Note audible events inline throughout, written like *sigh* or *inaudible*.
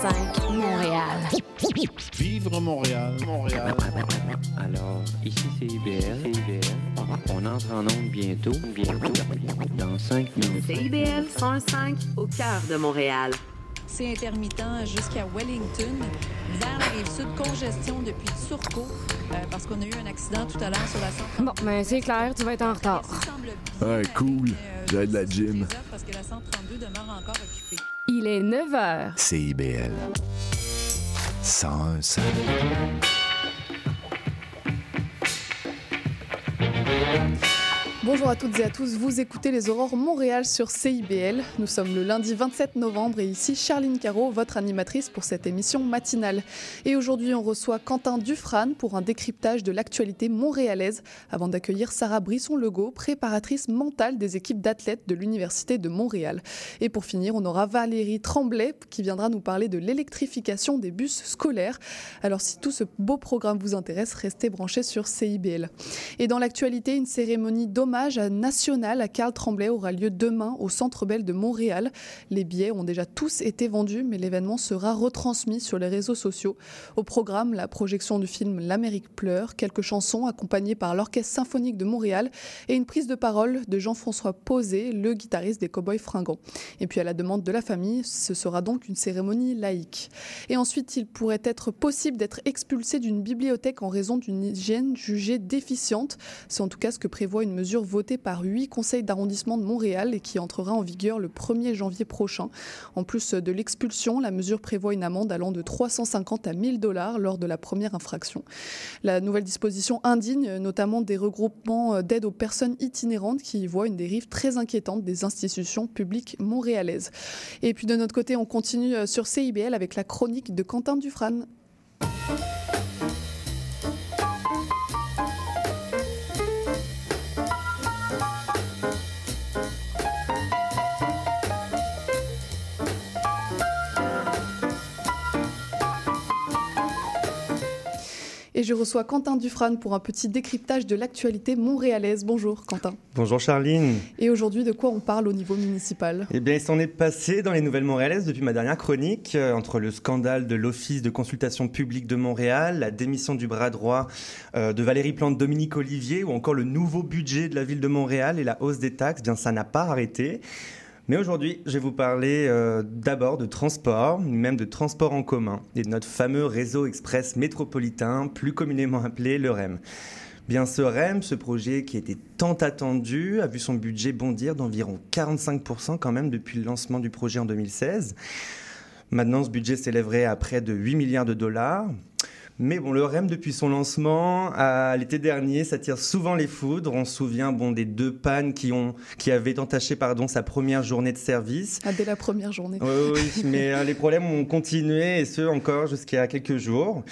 101.5 Montréal. Vivre Montréal, Montréal. Alors, ici c'est IBL. IBL. On entre en onde bientôt, bientôt, dans 5 minutes. CIBL 105 au cœur de Montréal. C'est intermittent jusqu'à Wellington. Vers la rive sud, congestion depuis Turcot, euh, parce qu'on a eu un accident tout à l'heure sur la 132. Bon, ben c'est clair, tu vas être en retard. Bien, cool. euh, J'ai de la gym. Parce que la 132 demeure encore occupée. Il est 9 h. CIBL. 101 Bonjour à toutes et à tous, vous écoutez les Aurores Montréal sur CIBL. Nous sommes le lundi 27 novembre et ici Charline Caro, votre animatrice pour cette émission matinale. Et aujourd'hui, on reçoit Quentin Dufrane pour un décryptage de l'actualité montréalaise avant d'accueillir Sarah Brisson-Legault, préparatrice mentale des équipes d'athlètes de l'Université de Montréal. Et pour finir, on aura Valérie Tremblay qui viendra nous parler de l'électrification des bus scolaires. Alors si tout ce beau programme vous intéresse, restez branchés sur CIBL. Et dans l'actualité, une cérémonie d'hommage national à Carl Tremblay aura lieu demain au Centre Bell de Montréal. Les billets ont déjà tous été vendus, mais l'événement sera retransmis sur les réseaux sociaux. Au programme, la projection du film L'Amérique pleure, quelques chansons accompagnées par l'Orchestre symphonique de Montréal et une prise de parole de Jean-François Posé, le guitariste des Cowboys Fringants. Et puis à la demande de la famille, ce sera donc une cérémonie laïque. Et ensuite, il pourrait être possible d'être expulsé d'une bibliothèque en raison d'une hygiène jugée déficiente. C'est en tout cas ce que prévoit une mesure votée par huit conseils d'arrondissement de Montréal et qui entrera en vigueur le 1er janvier prochain. En plus de l'expulsion, la mesure prévoit une amende allant de 350 à 1000 dollars lors de la première infraction. La nouvelle disposition indigne notamment des regroupements d'aide aux personnes itinérantes qui y voient une dérive très inquiétante des institutions publiques montréalaises. Et puis de notre côté, on continue sur CIBL avec la chronique de Quentin Dufrane. Et je reçois Quentin Dufrane pour un petit décryptage de l'actualité montréalaise. Bonjour Quentin. Bonjour Charline. Et aujourd'hui, de quoi on parle au niveau municipal? Eh bien, il s'en est passé dans les nouvelles montréalaises depuis ma dernière chronique, euh, entre le scandale de l'Office de consultation publique de Montréal, la démission du bras droit euh, de Valérie Plante, Dominique Olivier, ou encore le nouveau budget de la ville de Montréal et la hausse des taxes. Eh bien, ça n'a pas arrêté. Mais aujourd'hui, je vais vous parler euh, d'abord de transport, même de transport en commun, et de notre fameux réseau express métropolitain, plus communément appelé le REM. Bien ce REM, ce projet qui était tant attendu, a vu son budget bondir d'environ 45% quand même depuis le lancement du projet en 2016. Maintenant, ce budget s'élèverait à près de 8 milliards de dollars. Mais bon, le REM, depuis son lancement, à l'été dernier, ça tire souvent les foudres. On se souvient bon, des deux pannes qui, ont, qui avaient entaché pardon, sa première journée de service. ah, Dès la première journée. Oui, oui, mais euh, les problèmes ont continué, et ce encore jusqu'à quelques jours.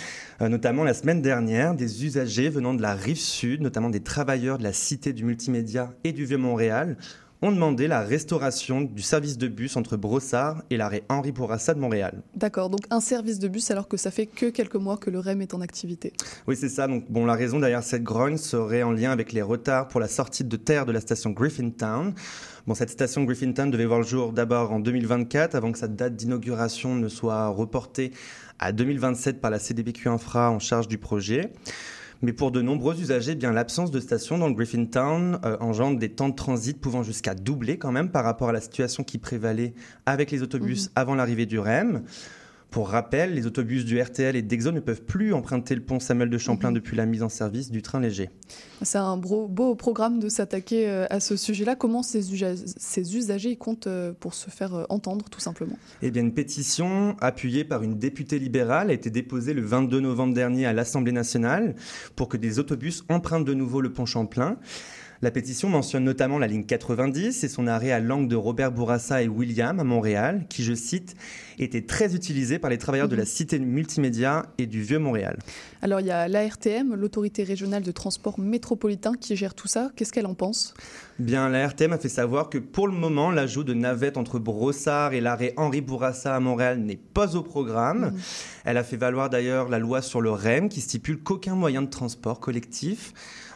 Euh, notamment la semaine dernière, des usagers venant de la rive sud, notamment des travailleurs de la Cité du Multimédia et du Vieux-Montréal, ont demandé la restauration du service de bus entre Brossard et l'arrêt Henri Bourassa de Montréal. D'accord, donc un service de bus alors que ça fait que quelques mois que le REM est en activité. Oui, c'est ça. Donc, bon, la raison derrière cette grogne serait en lien avec les retards pour la sortie de terre de la station Griffintown. Bon, cette station Griffintown devait voir le jour d'abord en 2024 avant que sa date d'inauguration ne soit reportée à 2027 par la CDPQ Infra en charge du projet. Mais pour de nombreux usagers, eh bien l'absence de station dans le Griffintown euh, engendre des temps de transit pouvant jusqu'à doubler quand même par rapport à la situation qui prévalait avec les autobus Mhm. avant l'arrivée du REM. Pour rappel, les autobus du RTL et d'Exo ne peuvent plus emprunter le pont Samuel de Champlain Mhm. depuis la mise en service du train léger. C'est un beau, beau programme de s'attaquer euh, à ce sujet-là. Comment ces, usa- ces usagers comptent euh, pour se faire euh, entendre, tout simplement? Eh bien, une pétition appuyée par une députée libérale a été déposée le 22 novembre dernier à l'Assemblée nationale pour que des autobus empruntent de nouveau le pont Champlain. La pétition mentionne notamment la ligne 90 et son arrêt à l'angle de Robert Bourassa et William à Montréal, qui, je cite, était très utilisé par les travailleurs de la cité multimédia et du Vieux Montréal. Alors il y a l'ARTM, l'autorité régionale de transport métropolitain, qui gère tout ça. Qu'est-ce qu'elle en pense? Bien, la RTM a fait savoir que pour le moment, l'ajout de navettes entre Brossard et l'arrêt Henri Bourassa à Montréal n'est pas au programme. Mhm. Elle a fait valoir d'ailleurs la loi sur le REM qui stipule qu'aucun moyen de transport collectif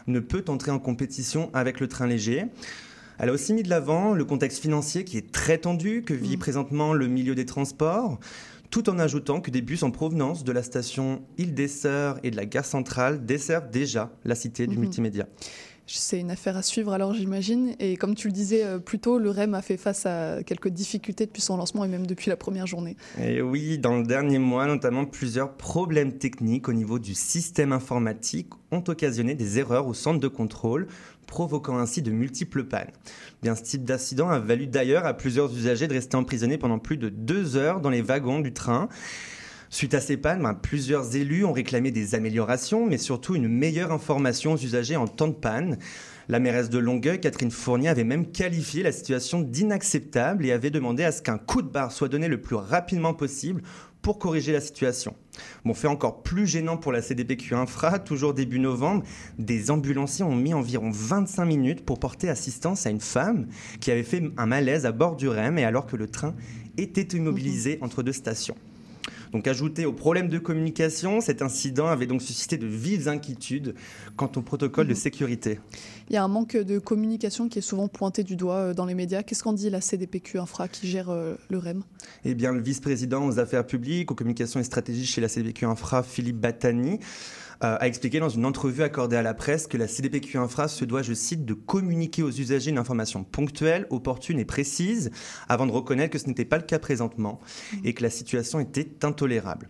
ne peut entrer en compétition avec le train léger. Elle a aussi mis de l'avant le contexte financier qui est très tendu, que vit présentement le milieu des transports, tout en ajoutant que des bus en provenance de la station Île des Sœurs et de la gare centrale desservent déjà la cité du Mhm. multimédia. C'est une affaire à suivre alors j'imagine. Et comme tu le disais euh, plus tôt, le REM a fait face à quelques difficultés depuis son lancement et même depuis la première journée. Et oui, dans le dernier mois, notamment plusieurs problèmes techniques au niveau du système informatique ont occasionné des erreurs au centre de contrôle, provoquant ainsi de multiples pannes. Bien, ce type d'accident a valu d'ailleurs à plusieurs usagers de rester emprisonnés pendant plus de deux heures dans les wagons du train. Suite à ces pannes, ben, plusieurs élus ont réclamé des améliorations, mais surtout une meilleure information aux usagers en temps de panne. La mairesse de Longueuil, Catherine Fournier, avait même qualifié la situation d'inacceptable et avait demandé à ce qu'un coup de barre soit donné le plus rapidement possible pour corriger la situation. Bon, fait encore plus gênant pour la CDPQ Infra, toujours début novembre, des ambulanciers ont mis environ 25 minutes pour porter assistance à une femme qui avait fait un malaise à bord du REM et alors que le train était immobilisé entre deux stations. Donc ajouté au problème de communication, cet incident avait donc suscité de vives inquiétudes quant au protocole de sécurité. Il y a un manque de communication qui est souvent pointé du doigt euh, dans les médias. Qu'est-ce qu'en dit la CDPQ Infra qui gère euh, le REM? Eh bien, le vice-président aux affaires publiques, aux communications et stratégies chez la CDPQ Infra, Philippe Battani, a expliqué dans une entrevue accordée à la presse que la CDPQ Infra se doit, je cite, de communiquer aux usagers une information ponctuelle, opportune et précise, avant de reconnaître que ce n'était pas le cas présentement et que la situation était intolérable.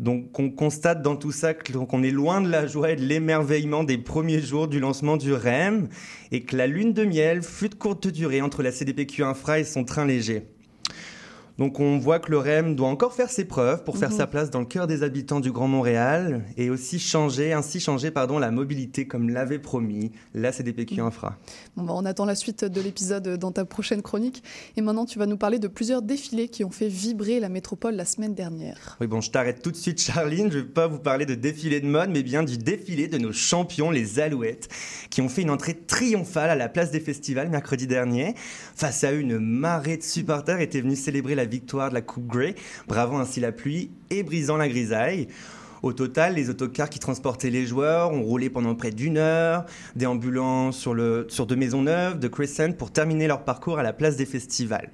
Donc on constate dans tout ça qu'on est loin de la joie et de l'émerveillement des premiers jours du lancement du REM et que la lune de miel fut de courte durée entre la CDPQ Infra et son train léger. Donc on voit que le REM doit encore faire ses preuves pour faire Mhm. sa place dans le cœur des habitants du Grand Montréal et aussi changer, ainsi changer pardon, la mobilité comme l'avait promis la CDPQ Infra. Bon, bah, On attend la suite de l'épisode dans ta prochaine chronique. Et maintenant, tu vas nous parler de plusieurs défilés qui ont fait vibrer la métropole la semaine dernière. Oui bon, je t'arrête tout de suite Charline, je ne vais pas vous parler de défilé de mode, mais bien du défilé de nos champions, les Alouettes, qui ont fait une entrée triomphale à la place des festivals mercredi dernier. Face à eux, une marée de supporters était venue célébrer la victoire de la Coupe Grey, bravant ainsi la pluie et brisant la grisaille. Au total, les autocars qui transportaient les joueurs ont roulé pendant près d'une heure, des ambulances sur, le, sur de de Crescent, pour terminer leur parcours à la place des festivals.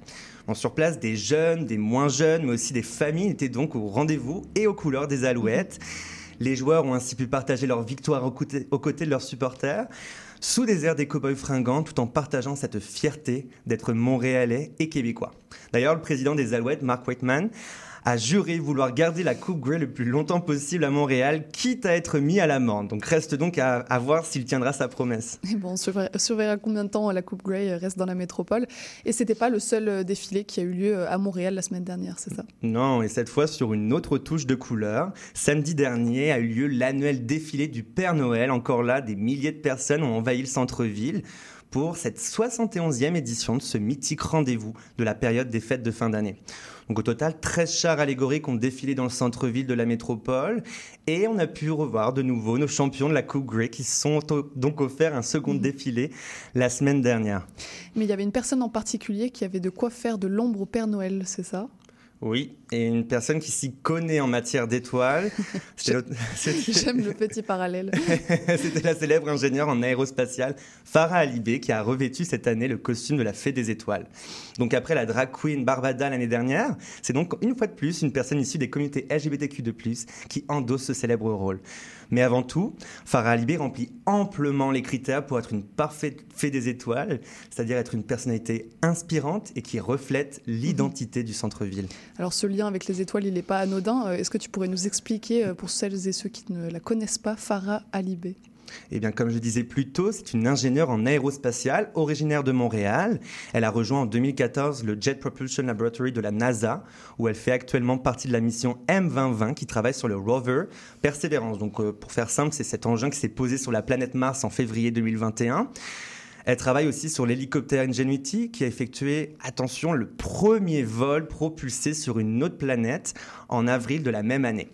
Bon, sur place, des jeunes, des moins jeunes, mais aussi des familles étaient donc au rendez-vous et aux couleurs des Alouettes. Les joueurs ont ainsi pu partager leur victoire aux côtés de leurs supporters, sous des airs des cow-boys fringants, tout en partageant cette fierté d'être montréalais et québécois. D'ailleurs, le président des Alouettes, Mark Whiteman, a juré vouloir garder la Coupe Grey le plus longtemps possible à Montréal, quitte à être mis à l'amende. Donc reste donc à, à voir s'il tiendra sa promesse. Et bon, on surveillera, combien de temps la Coupe Grey reste dans la métropole. Et c'était pas le seul euh, défilé qui a eu lieu à Montréal la semaine dernière, c'est ça? Non, et cette fois sur une autre touche de couleur. Samedi dernier a eu lieu l'annuel défilé du Père Noël. Encore là, des milliers de personnes ont envahi le centre-ville pour cette 71e édition de ce mythique rendez-vous de la période des fêtes de fin d'année. Donc au total, 13 chars allégoriques ont défilé dans le centre-ville de la métropole et on a pu revoir de nouveau nos champions de la Coupe Grey qui se sont donc offert un second défilé la semaine dernière. Mais il y avait une personne en particulier qui avait de quoi faire de l'ombre au Père Noël, c'est ça? Oui, et une personne qui s'y connaît en matière d'étoiles. *laughs* *laughs* J'aime le petit parallèle. *laughs* C'était la célèbre ingénieure en aérospatiale Farah Alibé qui a revêtu cette année le costume de la Fée des Étoiles. Donc après la drag queen Barbada l'année dernière, c'est donc une fois de plus une personne issue des communautés LGBTQ2+, qui endosse ce célèbre rôle. Mais avant tout, Farah Alibé remplit amplement les critères pour être une parfaite Fée des Étoiles, c'est-à-dire être une personnalité inspirante et qui reflète l'identité du centre-ville. Alors ce lien avec les étoiles, il n'est pas anodin. Euh, Est-ce que tu pourrais nous expliquer, euh, pour celles et ceux qui ne la connaissent pas, Farah Alibé? Eh bien, comme je disais plus tôt, c'est une ingénieure en aérospatiale originaire de Montréal. Elle a rejoint en 2014 le Jet Propulsion Laboratory de la NASA, où elle fait actuellement partie de la mission M2020 qui travaille sur le rover Perseverance. Donc, euh, pour faire simple, c'est cet engin qui s'est posé sur la planète Mars en février 2021. Elle travaille aussi sur l'hélicoptère Ingenuity qui a effectué, attention, le premier vol propulsé sur une autre planète en avril de la même année.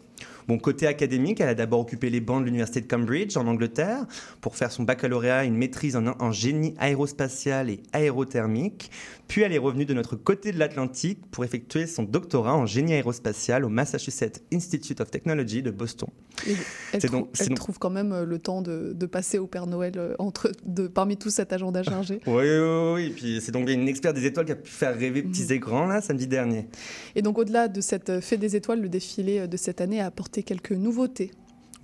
Bon, côté académique, elle a d'abord occupé les bancs de l'université de Cambridge en Angleterre pour faire son baccalauréat et une maîtrise en, en génie aérospatial et aérothermique. Puis elle est revenue de notre côté de l'Atlantique pour effectuer son doctorat en génie aérospatial au Massachusetts Institute of Technology de Boston. Et elle, C'est trou- donc- c'est elle donc- trouve quand même euh, le temps de, de passer au Père Noël euh, entre, de, parmi tout cet agenda chargé. *laughs* Oui, oui, oui. Puis c'est donc une experte des étoiles qui a pu faire rêver petits et grands là samedi dernier. Et donc au-delà de cette euh, fête des étoiles, le défilé de cette année a apporté quelques nouveautés.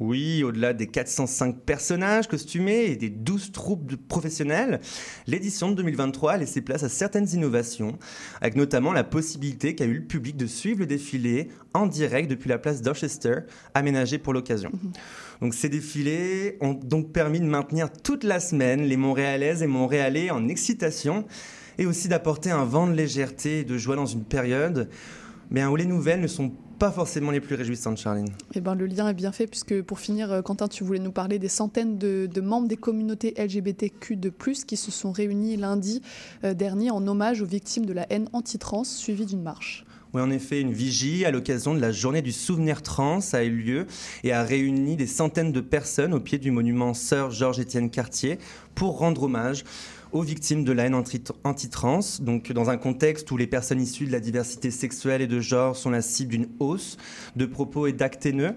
Oui, au-delà des 405 personnages costumés et des 12 troupes de professionnels, l'édition de 2023 a laissé place à certaines innovations, avec notamment la possibilité qu'a eu le public de suivre le défilé en direct depuis la place Dorchester, aménagée pour l'occasion. Donc ces défilés ont donc permis de maintenir toute la semaine les Montréalaises et Montréalais en excitation et aussi d'apporter un vent de légèreté et de joie dans une période bien, où les nouvelles ne sont pas forcément les plus réjouissantes, Charline. Eh ben, le lien est bien fait, puisque pour finir, euh, Quentin, tu voulais nous parler des centaines de, de membres des communautés LGBTQ de plus qui se sont réunis lundi euh, dernier en hommage aux victimes de la haine anti-trans, suivie d'une marche. Oui, en effet, une vigie à l'occasion de la journée du souvenir trans a eu lieu et a réuni des centaines de personnes au pied du monument Sœur Georges-Étienne Cartier pour rendre hommage aux victimes de la haine anti- anti-trans, donc dans un contexte où les personnes issues de la diversité sexuelle et de genre sont la cible d'une hausse de propos et d'actes haineux.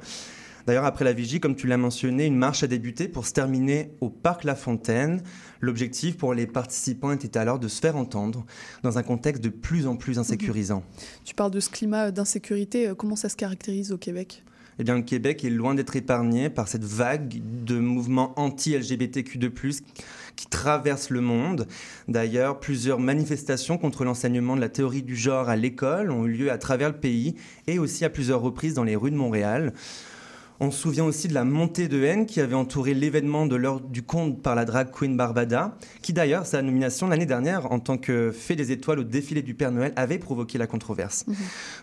D'ailleurs, après la vigie, comme tu l'as mentionné, une marche a débuté pour se terminer au Parc La Fontaine. L'objectif pour les participants était alors de se faire entendre dans un contexte de plus en plus insécurisant. Tu parles de ce climat d'insécurité, euh, comment ça se caractérise au Québec? Eh bien, le Québec est loin d'être épargné par cette vague de mouvements anti-LGBTQ2+, qui traverse le monde. D'ailleurs, plusieurs manifestations contre l'enseignement de la théorie du genre à l'école ont eu lieu à travers le pays et aussi à plusieurs reprises dans les rues de Montréal. On se souvient aussi de la montée de haine qui avait entouré l'événement de l'heure du conte par la drag queen Barbada, qui d'ailleurs, sa nomination l'année dernière en tant que fée des étoiles au défilé du Père Noël avait provoqué la controverse.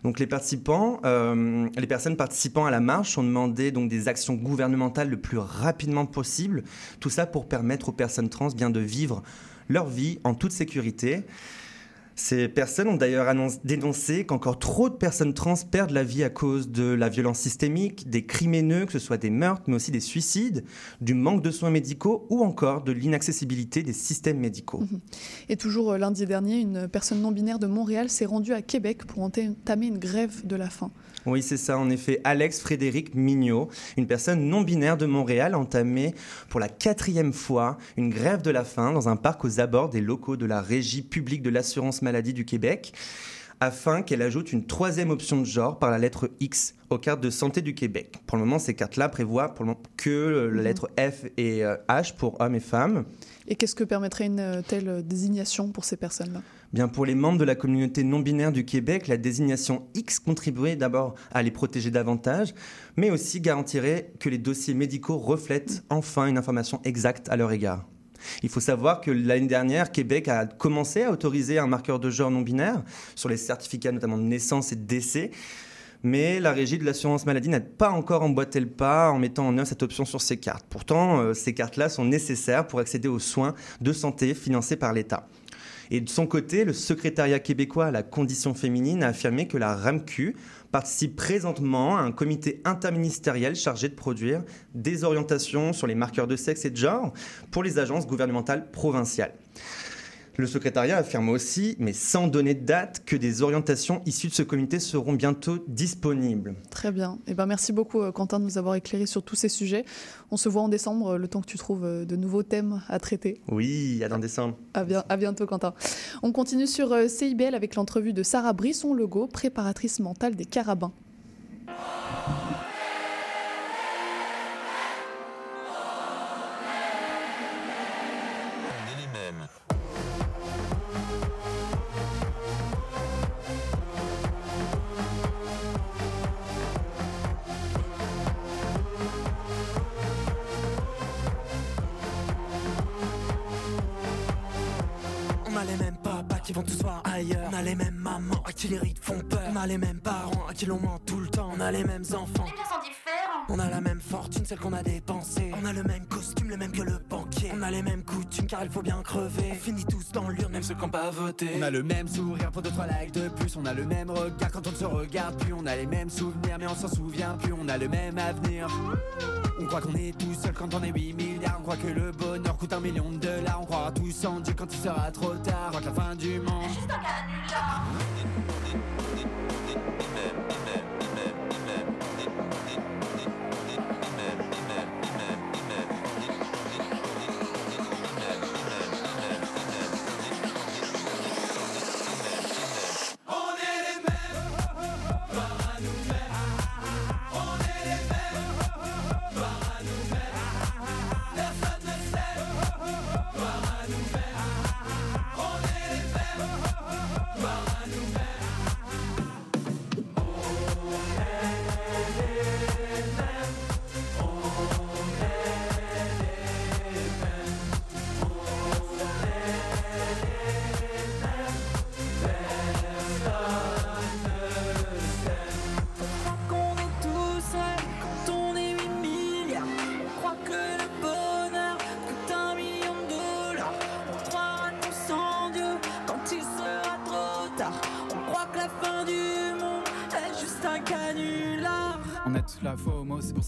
Donc les participants, euh, les personnes participant à la marche ont demandé donc des actions gouvernementales le plus rapidement possible, tout ça pour permettre aux personnes trans bien de vivre leur vie en toute sécurité. Ces personnes ont d'ailleurs dénoncé qu'encore trop de personnes trans perdent la vie à cause de la violence systémique, des crimes haineux, que ce soit des meurtres, mais aussi des suicides, du manque de soins médicaux ou encore de l'inaccessibilité des systèmes médicaux. Et toujours euh, lundi dernier, une personne non binaire de Montréal s'est rendue à Québec pour entamer une grève de la faim. Oui, c'est ça, en effet. Alex Frédéric Mignot, une personne non binaire de Montréal, a entamé pour la quatrième fois une grève de la faim dans un parc aux abords des locaux de la Régie publique de l'assurance maladie du Québec, afin qu'elle ajoute une troisième option de genre par la lettre X aux cartes de santé du Québec. Pour le moment, ces cartes-là prévoient pour le moment que la lettre F et euh, H pour hommes et femmes. Et qu'est-ce que permettrait une euh, telle euh, désignation pour ces personnes-là? Bien, pour les membres de la communauté non binaire du Québec, la désignation X contribuerait d'abord à les protéger davantage, mais aussi garantirait que les dossiers médicaux reflètent enfin une information exacte à leur égard. Il faut savoir que l'année dernière, Québec a commencé à autoriser un marqueur de genre non binaire sur les certificats notamment de naissance et de décès. Mais la régie de l'assurance maladie n'a pas encore emboîté le pas en mettant en œuvre cette option sur ces cartes. Pourtant, euh, ces cartes-là sont nécessaires pour accéder aux soins de santé financés par l'État. Et de son côté, le secrétariat québécois à la condition féminine a affirmé que la RAMQ participe présentement à un comité interministériel chargé de produire des orientations sur les marqueurs de sexe et de genre pour les agences gouvernementales provinciales. Le secrétariat affirme aussi, mais sans donner de date, que des orientations issues de ce comité seront bientôt disponibles. Très bien. Eh ben, merci beaucoup, euh, Quentin, de nous avoir éclairé sur tous ces sujets. On se voit en décembre, euh, le temps que tu trouves euh, de nouveaux thèmes à traiter. Oui, à dans décembre. À, bien- à bientôt, Quentin. On continue sur CIBL avec l'entrevue de Sarah Brisson Logo, préparatrice mentale des Carabins. Papas qui ailleurs. On a les mêmes mamans à qui les rides font peur. On a les mêmes parents à qui l'on ment tout le temps. On a les mêmes enfants. On a la même fortune, celle qu'on a dépensée. On a le même costume, le même que le banquier. On a les mêmes coutumes, car il faut bien crever. On finit tous dans l'urne, même ceux qui n'ont pas voté. On a le même sourire pour deux trois likes de plus. On a le même regard quand on ne se regarde plus. On a les mêmes souvenirs, mais on s'en souvient plus. On a le même avenir. On croit qu'on est tout seul quand on est 8 milliards. On croit que le bonheur coûte un million de dollars. On croira tous en Dieu quand il sera trop tard. On croit que la fin du monde. Qu'on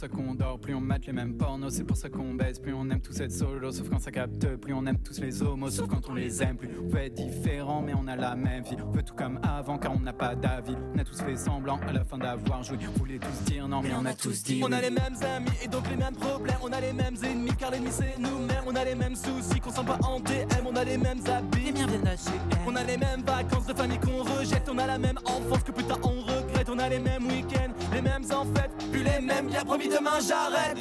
ça qu'on dort. Plus on mate les mêmes pornos, c'est pour ça qu'on baisse. Plus on aime tous être solo, sauf quand ça capte. Plus on aime tous les homos, sauf quand on les aime. Plus on peut être différent, mais on a la même vie. On peut tout comme avant, car on n'a pas d'avis. On a tous fait semblant à la fin d'avoir joué. On voulait tous dire non, mais on a tous dit. On a les mêmes amis et donc les mêmes problèmes. On a les mêmes ennemis car l'ennemi c'est nous-mêmes. On a les mêmes soucis qu'on sent pas en DM. On a les mêmes habits. Les miens viennent On a les mêmes vacances de famille qu'on rejette. On a la même enfance que putain on regrette. On a les mêmes week-ends, les mêmes en fait. Plus les mêmes, bien promis demain j'arrête.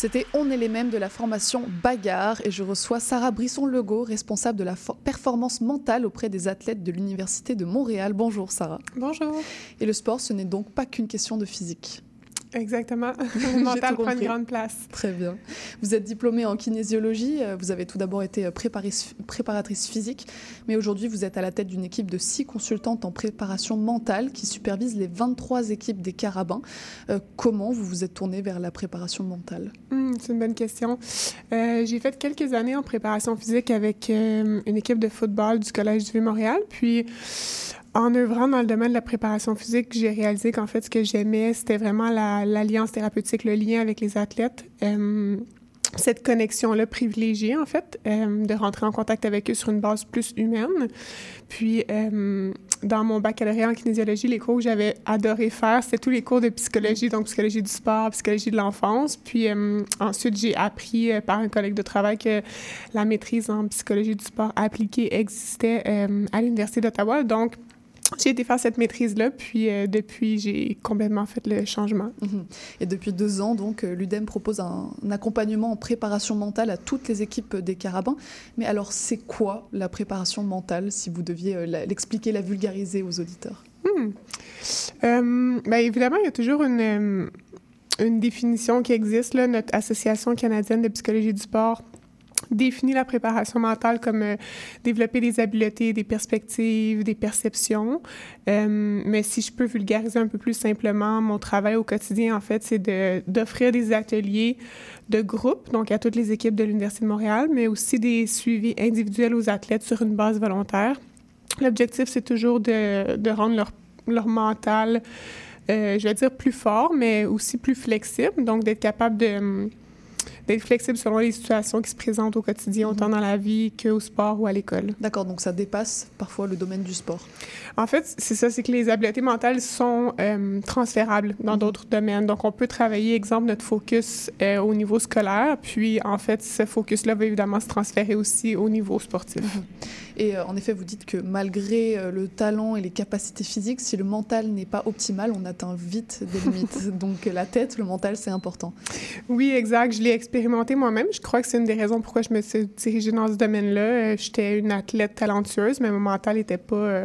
C'était On est les mêmes de la formation Bagarre et je reçois Sarah Brisson-Legault, responsable de la for- performance mentale auprès des athlètes de l'Université de Montréal. Bonjour Sarah. Bonjour. Et le sport, ce n'est donc pas qu'une question de physique. Exactement. *laughs* Le mental prend une grande place. Très bien. Vous êtes diplômée en kinésiologie, euh, vous avez tout d'abord été euh, préparatrice physique, mais aujourd'hui vous êtes à la tête d'une équipe de six consultantes en préparation mentale qui supervise les 23 équipes des Carabins. Euh, comment vous vous êtes tournée vers la préparation mentale? Hmm, c'est une bonne question. Euh, j'ai fait quelques années en préparation physique avec euh, une équipe de football du Collège du Vieux-Montréal. Puis, en œuvrant dans le domaine de la préparation physique, j'ai réalisé qu'en fait, ce que j'aimais, c'était vraiment la- l'alliance thérapeutique, le lien avec les athlètes. Euh, cette connexion-là privilégiée, en fait, euh, de rentrer en contact avec eux sur une base plus humaine. Puis, euh, dans mon baccalauréat en kinésiologie, les cours que j'avais adoré faire, c'était tous les cours de psychologie, donc psychologie du sport, psychologie de l'enfance. Puis, ensuite, j'ai appris par un collègue de travail que la maîtrise en psychologie du sport appliquée existait à l'Université d'Ottawa. Donc, j'ai été faire cette maîtrise-là, puis euh, depuis, j'ai complètement fait le changement. Mhm. Et depuis deux ans, donc, euh, l'UDEM propose un, un accompagnement en préparation mentale à toutes les équipes des Carabins. Mais alors, c'est quoi la préparation mentale, si vous deviez euh, l'expliquer, la vulgariser aux auditeurs? Hmm. Euh, ben, évidemment, il y a toujours une, une définition qui existe. Là. Notre Association canadienne de psychologie du sport définit la préparation mentale comme euh, développer des habiletés, des perspectives, des perceptions. Euh, mais si je peux vulgariser un peu plus simplement, mon travail au quotidien, en fait, c'est d'offrir des ateliers de groupe, donc à toutes les équipes de l'Université de Montréal, mais aussi des suivis individuels aux athlètes sur une base volontaire. L'objectif, c'est toujours de, rendre leur, leur mental, euh, je vais dire plus fort, mais aussi plus flexible, donc d'être capable de d'être flexible selon les situations qui se présentent au quotidien, autant dans la vie qu'au sport ou à l'école. D'accord, donc ça dépasse parfois le domaine du sport. En fait, c'est ça, c'est que les habiletés mentales sont euh, transférables dans d'autres domaines. Donc, on peut travailler, exemple, notre focus euh, au niveau scolaire, puis en fait, ce focus-là va évidemment se transférer aussi au niveau sportif. Et euh, en effet, vous dites que malgré euh, le talent et les capacités physiques, si le mental n'est pas optimal, on atteint vite des *laughs* limites. Donc la tête, le mental, c'est important. Oui, exact. Je l'ai expérimenté moi-même. Je crois que c'est une des raisons pourquoi je me suis dirigée dans ce domaine-là. Euh, j'étais une athlète talentueuse, mais mon mental n'était pas,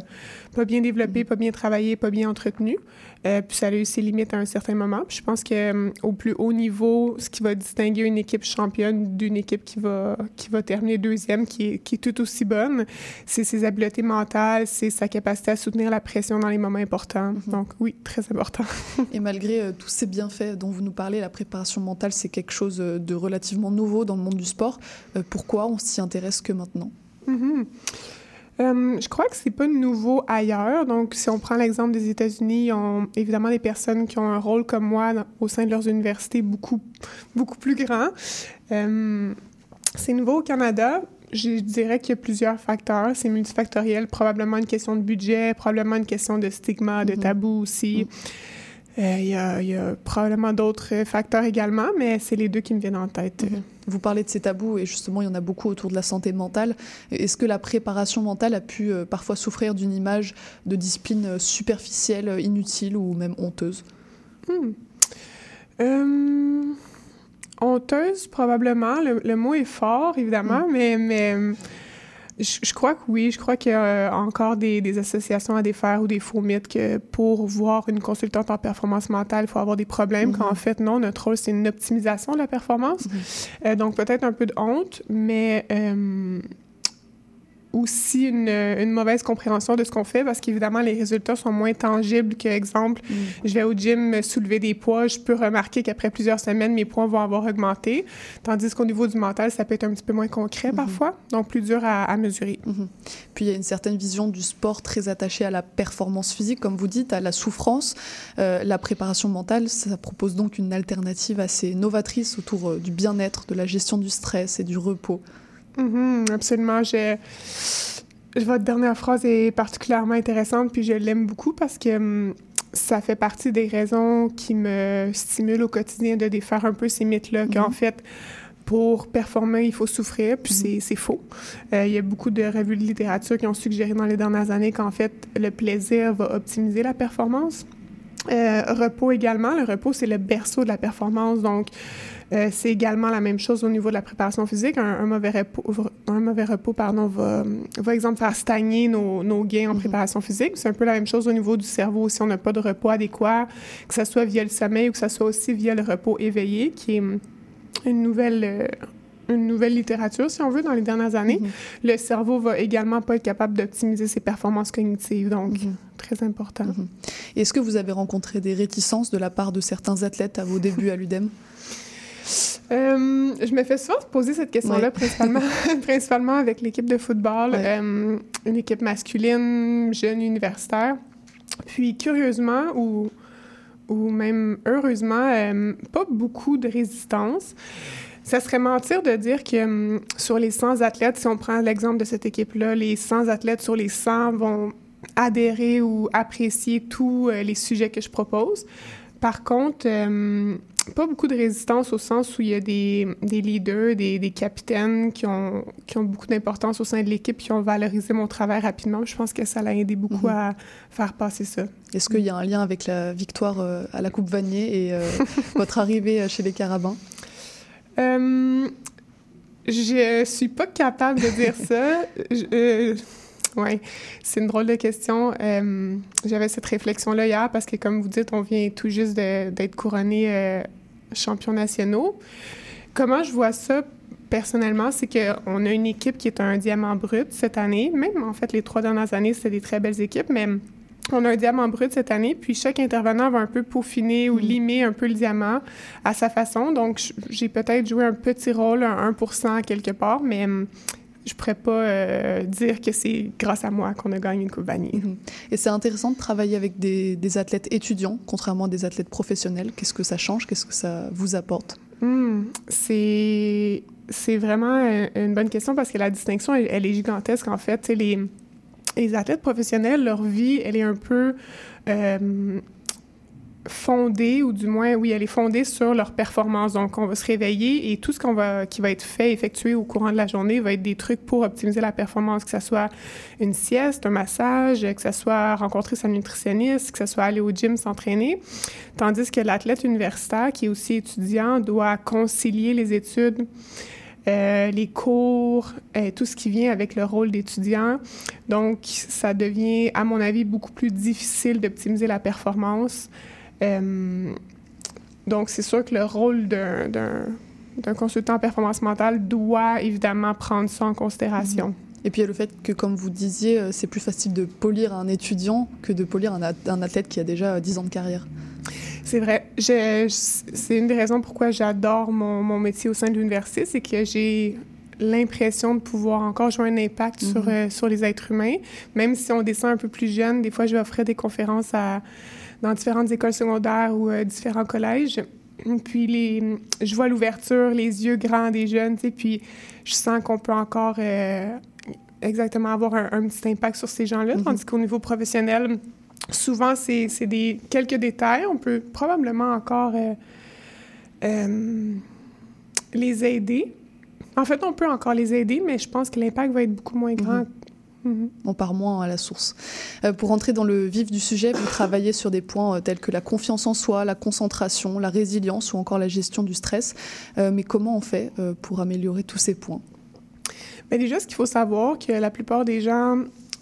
pas bien développé, pas bien travaillé, pas bien entretenu. Euh, puis ça a eu ses limites à un certain moment. Puis je pense que au plus haut niveau, ce qui va distinguer une équipe championne d'une équipe qui va, qui va terminer deuxième, qui est, qui est tout aussi bonne, c'est ses habiletés mentales, c'est sa capacité à soutenir la pression dans les moments importants. Donc oui, très important. *laughs* Et malgré euh, tous ces bienfaits dont vous nous parlez, la préparation mentale, c'est quelque chose euh, de relativement nouveau dans le monde du sport. pourquoi on s'y intéresse que maintenant? Euh, je crois que c'est pas nouveau ailleurs. Donc, si on prend l'exemple des États-Unis, ils ont évidemment des personnes qui ont un rôle comme moi au sein de leurs universités beaucoup, beaucoup plus grand. Euh, c'est nouveau au Canada. Je dirais qu'il y a plusieurs facteurs. C'est multifactoriel. Probablement une question de budget, probablement une question de stigma, de mm-hmm. tabou aussi. Euh, il y, a, y, a probablement d'autres facteurs également, mais c'est les deux qui me viennent en tête. Mm-hmm. Vous parlez de ces tabous et justement il y en a beaucoup autour de la santé mentale. Est-ce que la préparation mentale a pu euh, parfois souffrir d'une image de discipline euh, superficielle, inutile ou même honteuse? Hmm. Honteuse, probablement. Le, mot est fort, évidemment, mais, mais je, crois que oui. Je crois qu'il y a encore des, associations à défaire ou des faux mythes que pour voir une consultante en performance mentale, il faut avoir des problèmes. Quand en mm-hmm. fait, non, notre rôle, c'est une optimisation de la performance. Mm-hmm. Euh, donc, peut-être un peu de honte, mais euh, aussi une, une, mauvaise compréhension de ce qu'on fait parce qu'évidemment, les résultats sont moins tangibles que, exemple, mm. je vais au gym soulever des poids, je peux remarquer qu'après plusieurs semaines, mes poids vont avoir augmenté. Tandis qu'au niveau du mental, ça peut être un petit peu moins concret mm-hmm. parfois, donc plus dur à, mesurer. Mm-hmm. Puis il y a une certaine vision du sport très attachée à la performance physique, comme vous dites, à la souffrance. Euh, la préparation mentale, ça propose donc une alternative assez novatrice autour euh, du bien-être, de la gestion du stress et du repos. Mm-hmm, absolument. J'ai... Votre dernière phrase est particulièrement intéressante, puis je l'aime beaucoup parce que hum, ça fait partie des raisons qui me stimulent au quotidien de défaire un peu ces mythes-là, qu'en mm-hmm. fait, pour performer, il faut souffrir, puis mm-hmm. c'est faux. Euh, il y a beaucoup de revues de littérature qui ont suggéré dans les dernières années qu'en fait, le plaisir va optimiser la performance. Euh, repos également. Le repos, c'est le berceau de la performance. Donc, euh, c'est également la même chose au niveau de la préparation physique. Un, mauvais repos, un mauvais repos pardon, va, va, exemple, faire stagner nos, nos gains en mhm. préparation physique. C'est un peu la même chose au niveau du cerveau. Si on n'a pas de repos adéquat, que ce soit via le sommeil ou que ce soit aussi via le repos éveillé, qui est une nouvelle... Euh, une nouvelle littérature, si on veut, dans les dernières années. Mhm. Le cerveau va également pas être capable d'optimiser ses performances cognitives, donc mhm. très important. Est-ce que vous avez rencontré des réticences de la part de certains athlètes à vos débuts à l'UDEM euh, je me fais souvent poser cette question-là, principalement, *laughs* principalement avec l'équipe de football, euh, une équipe masculine, jeune universitaire. Puis, curieusement, ou, ou même heureusement, euh, pas beaucoup de résistance. Ça serait mentir de dire que sur les 100 athlètes, si on prend l'exemple de cette équipe-là, les 100 athlètes sur les 100 vont adhérer ou apprécier tous les sujets que je propose. Par contre, pas beaucoup de résistance au sens où il y a des, des leaders, des, des, capitaines qui ont, qui ont beaucoup d'importance au sein de l'équipe, qui ont valorisé mon travail rapidement. Je pense que ça l'a aidé beaucoup mhm. à faire passer ça. Est-ce qu'il y a un lien avec la victoire euh, à la Coupe Vanier et euh, *laughs* votre arrivée euh, chez les Carabins? Euh, je suis pas capable de dire ça. Je, *laughs* oui, c'est une drôle de question. Euh, j'avais cette réflexion-là hier parce que, comme vous dites, on vient tout juste d'être couronné euh, champion nationaux. Comment je vois ça? personnellement, c'est qu'on a une équipe qui est un diamant brut cette année. Même, en fait, les trois dernières années, c'était des très belles équipes, mais on a un diamant brut cette année, puis chaque intervenant va un peu peaufiner ou limer un peu le diamant à sa façon. Donc, j'ai peut-être joué un petit rôle, un 1% quelque part, mais je pourrais pas euh, dire que c'est grâce à moi qu'on a gagné une Coupe Vanier. Mhm. Et c'est intéressant de travailler avec des, athlètes étudiants, contrairement à des athlètes professionnels. Qu'est-ce que ça change? Qu'est-ce que ça vous apporte? Hum, C'est c'est vraiment une bonne question parce que la distinction, elle, est gigantesque en fait. Les, les athlètes professionnels, leur vie, elle est un peu euh, fondée, ou du moins, oui, elle est fondée sur leur performance. Donc, on va se réveiller et tout ce qu'on va, qui va être fait, effectué au courant de la journée va être des trucs pour optimiser la performance, que ce soit une sieste, un massage, que ce soit rencontrer sa nutritionniste, que ce soit aller au gym s'entraîner. Tandis que l'athlète universitaire, qui est aussi étudiant, doit concilier les études euh, les cours, euh, tout ce qui vient avec le rôle d'étudiant. Donc, ça devient, à mon avis, beaucoup plus difficile d'optimiser la performance. Euh, donc, c'est sûr que le rôle d'un consultant en performance mentale doit évidemment prendre ça en considération. Et puis il y a le fait que, comme vous disiez, c'est plus facile de polir un étudiant que de polir un, un athlète qui a déjà 10 ans de carrière. C'est vrai. C'est une des raisons pourquoi j'adore mon, mon, métier au sein de l'université, c'est que j'ai l'impression de pouvoir encore jouer un impact sur, mhm. euh, sur les êtres humains. Même si on descend un peu plus jeune, des fois, je vais offrir des conférences à, dans différentes écoles secondaires ou euh, différents collèges. Puis les, je vois l'ouverture, les yeux grands des jeunes, puis je sens qu'on peut encore euh, exactement avoir un, petit impact sur ces gens-là, mhm. tandis qu'au niveau professionnel, souvent, c'est des quelques détails. On peut probablement encore euh, euh, les aider. En fait, on peut encore les aider, mais je pense que l'impact va être beaucoup moins grand. Mhm. On part moins à la source. Euh, pour entrer dans le vif du sujet, vous travaillez sur des points tels que la confiance en soi, la concentration, la résilience ou encore la gestion du stress. mais comment on fait pour améliorer tous ces points? Bien, déjà, ce qu'il faut savoir, que la plupart des gens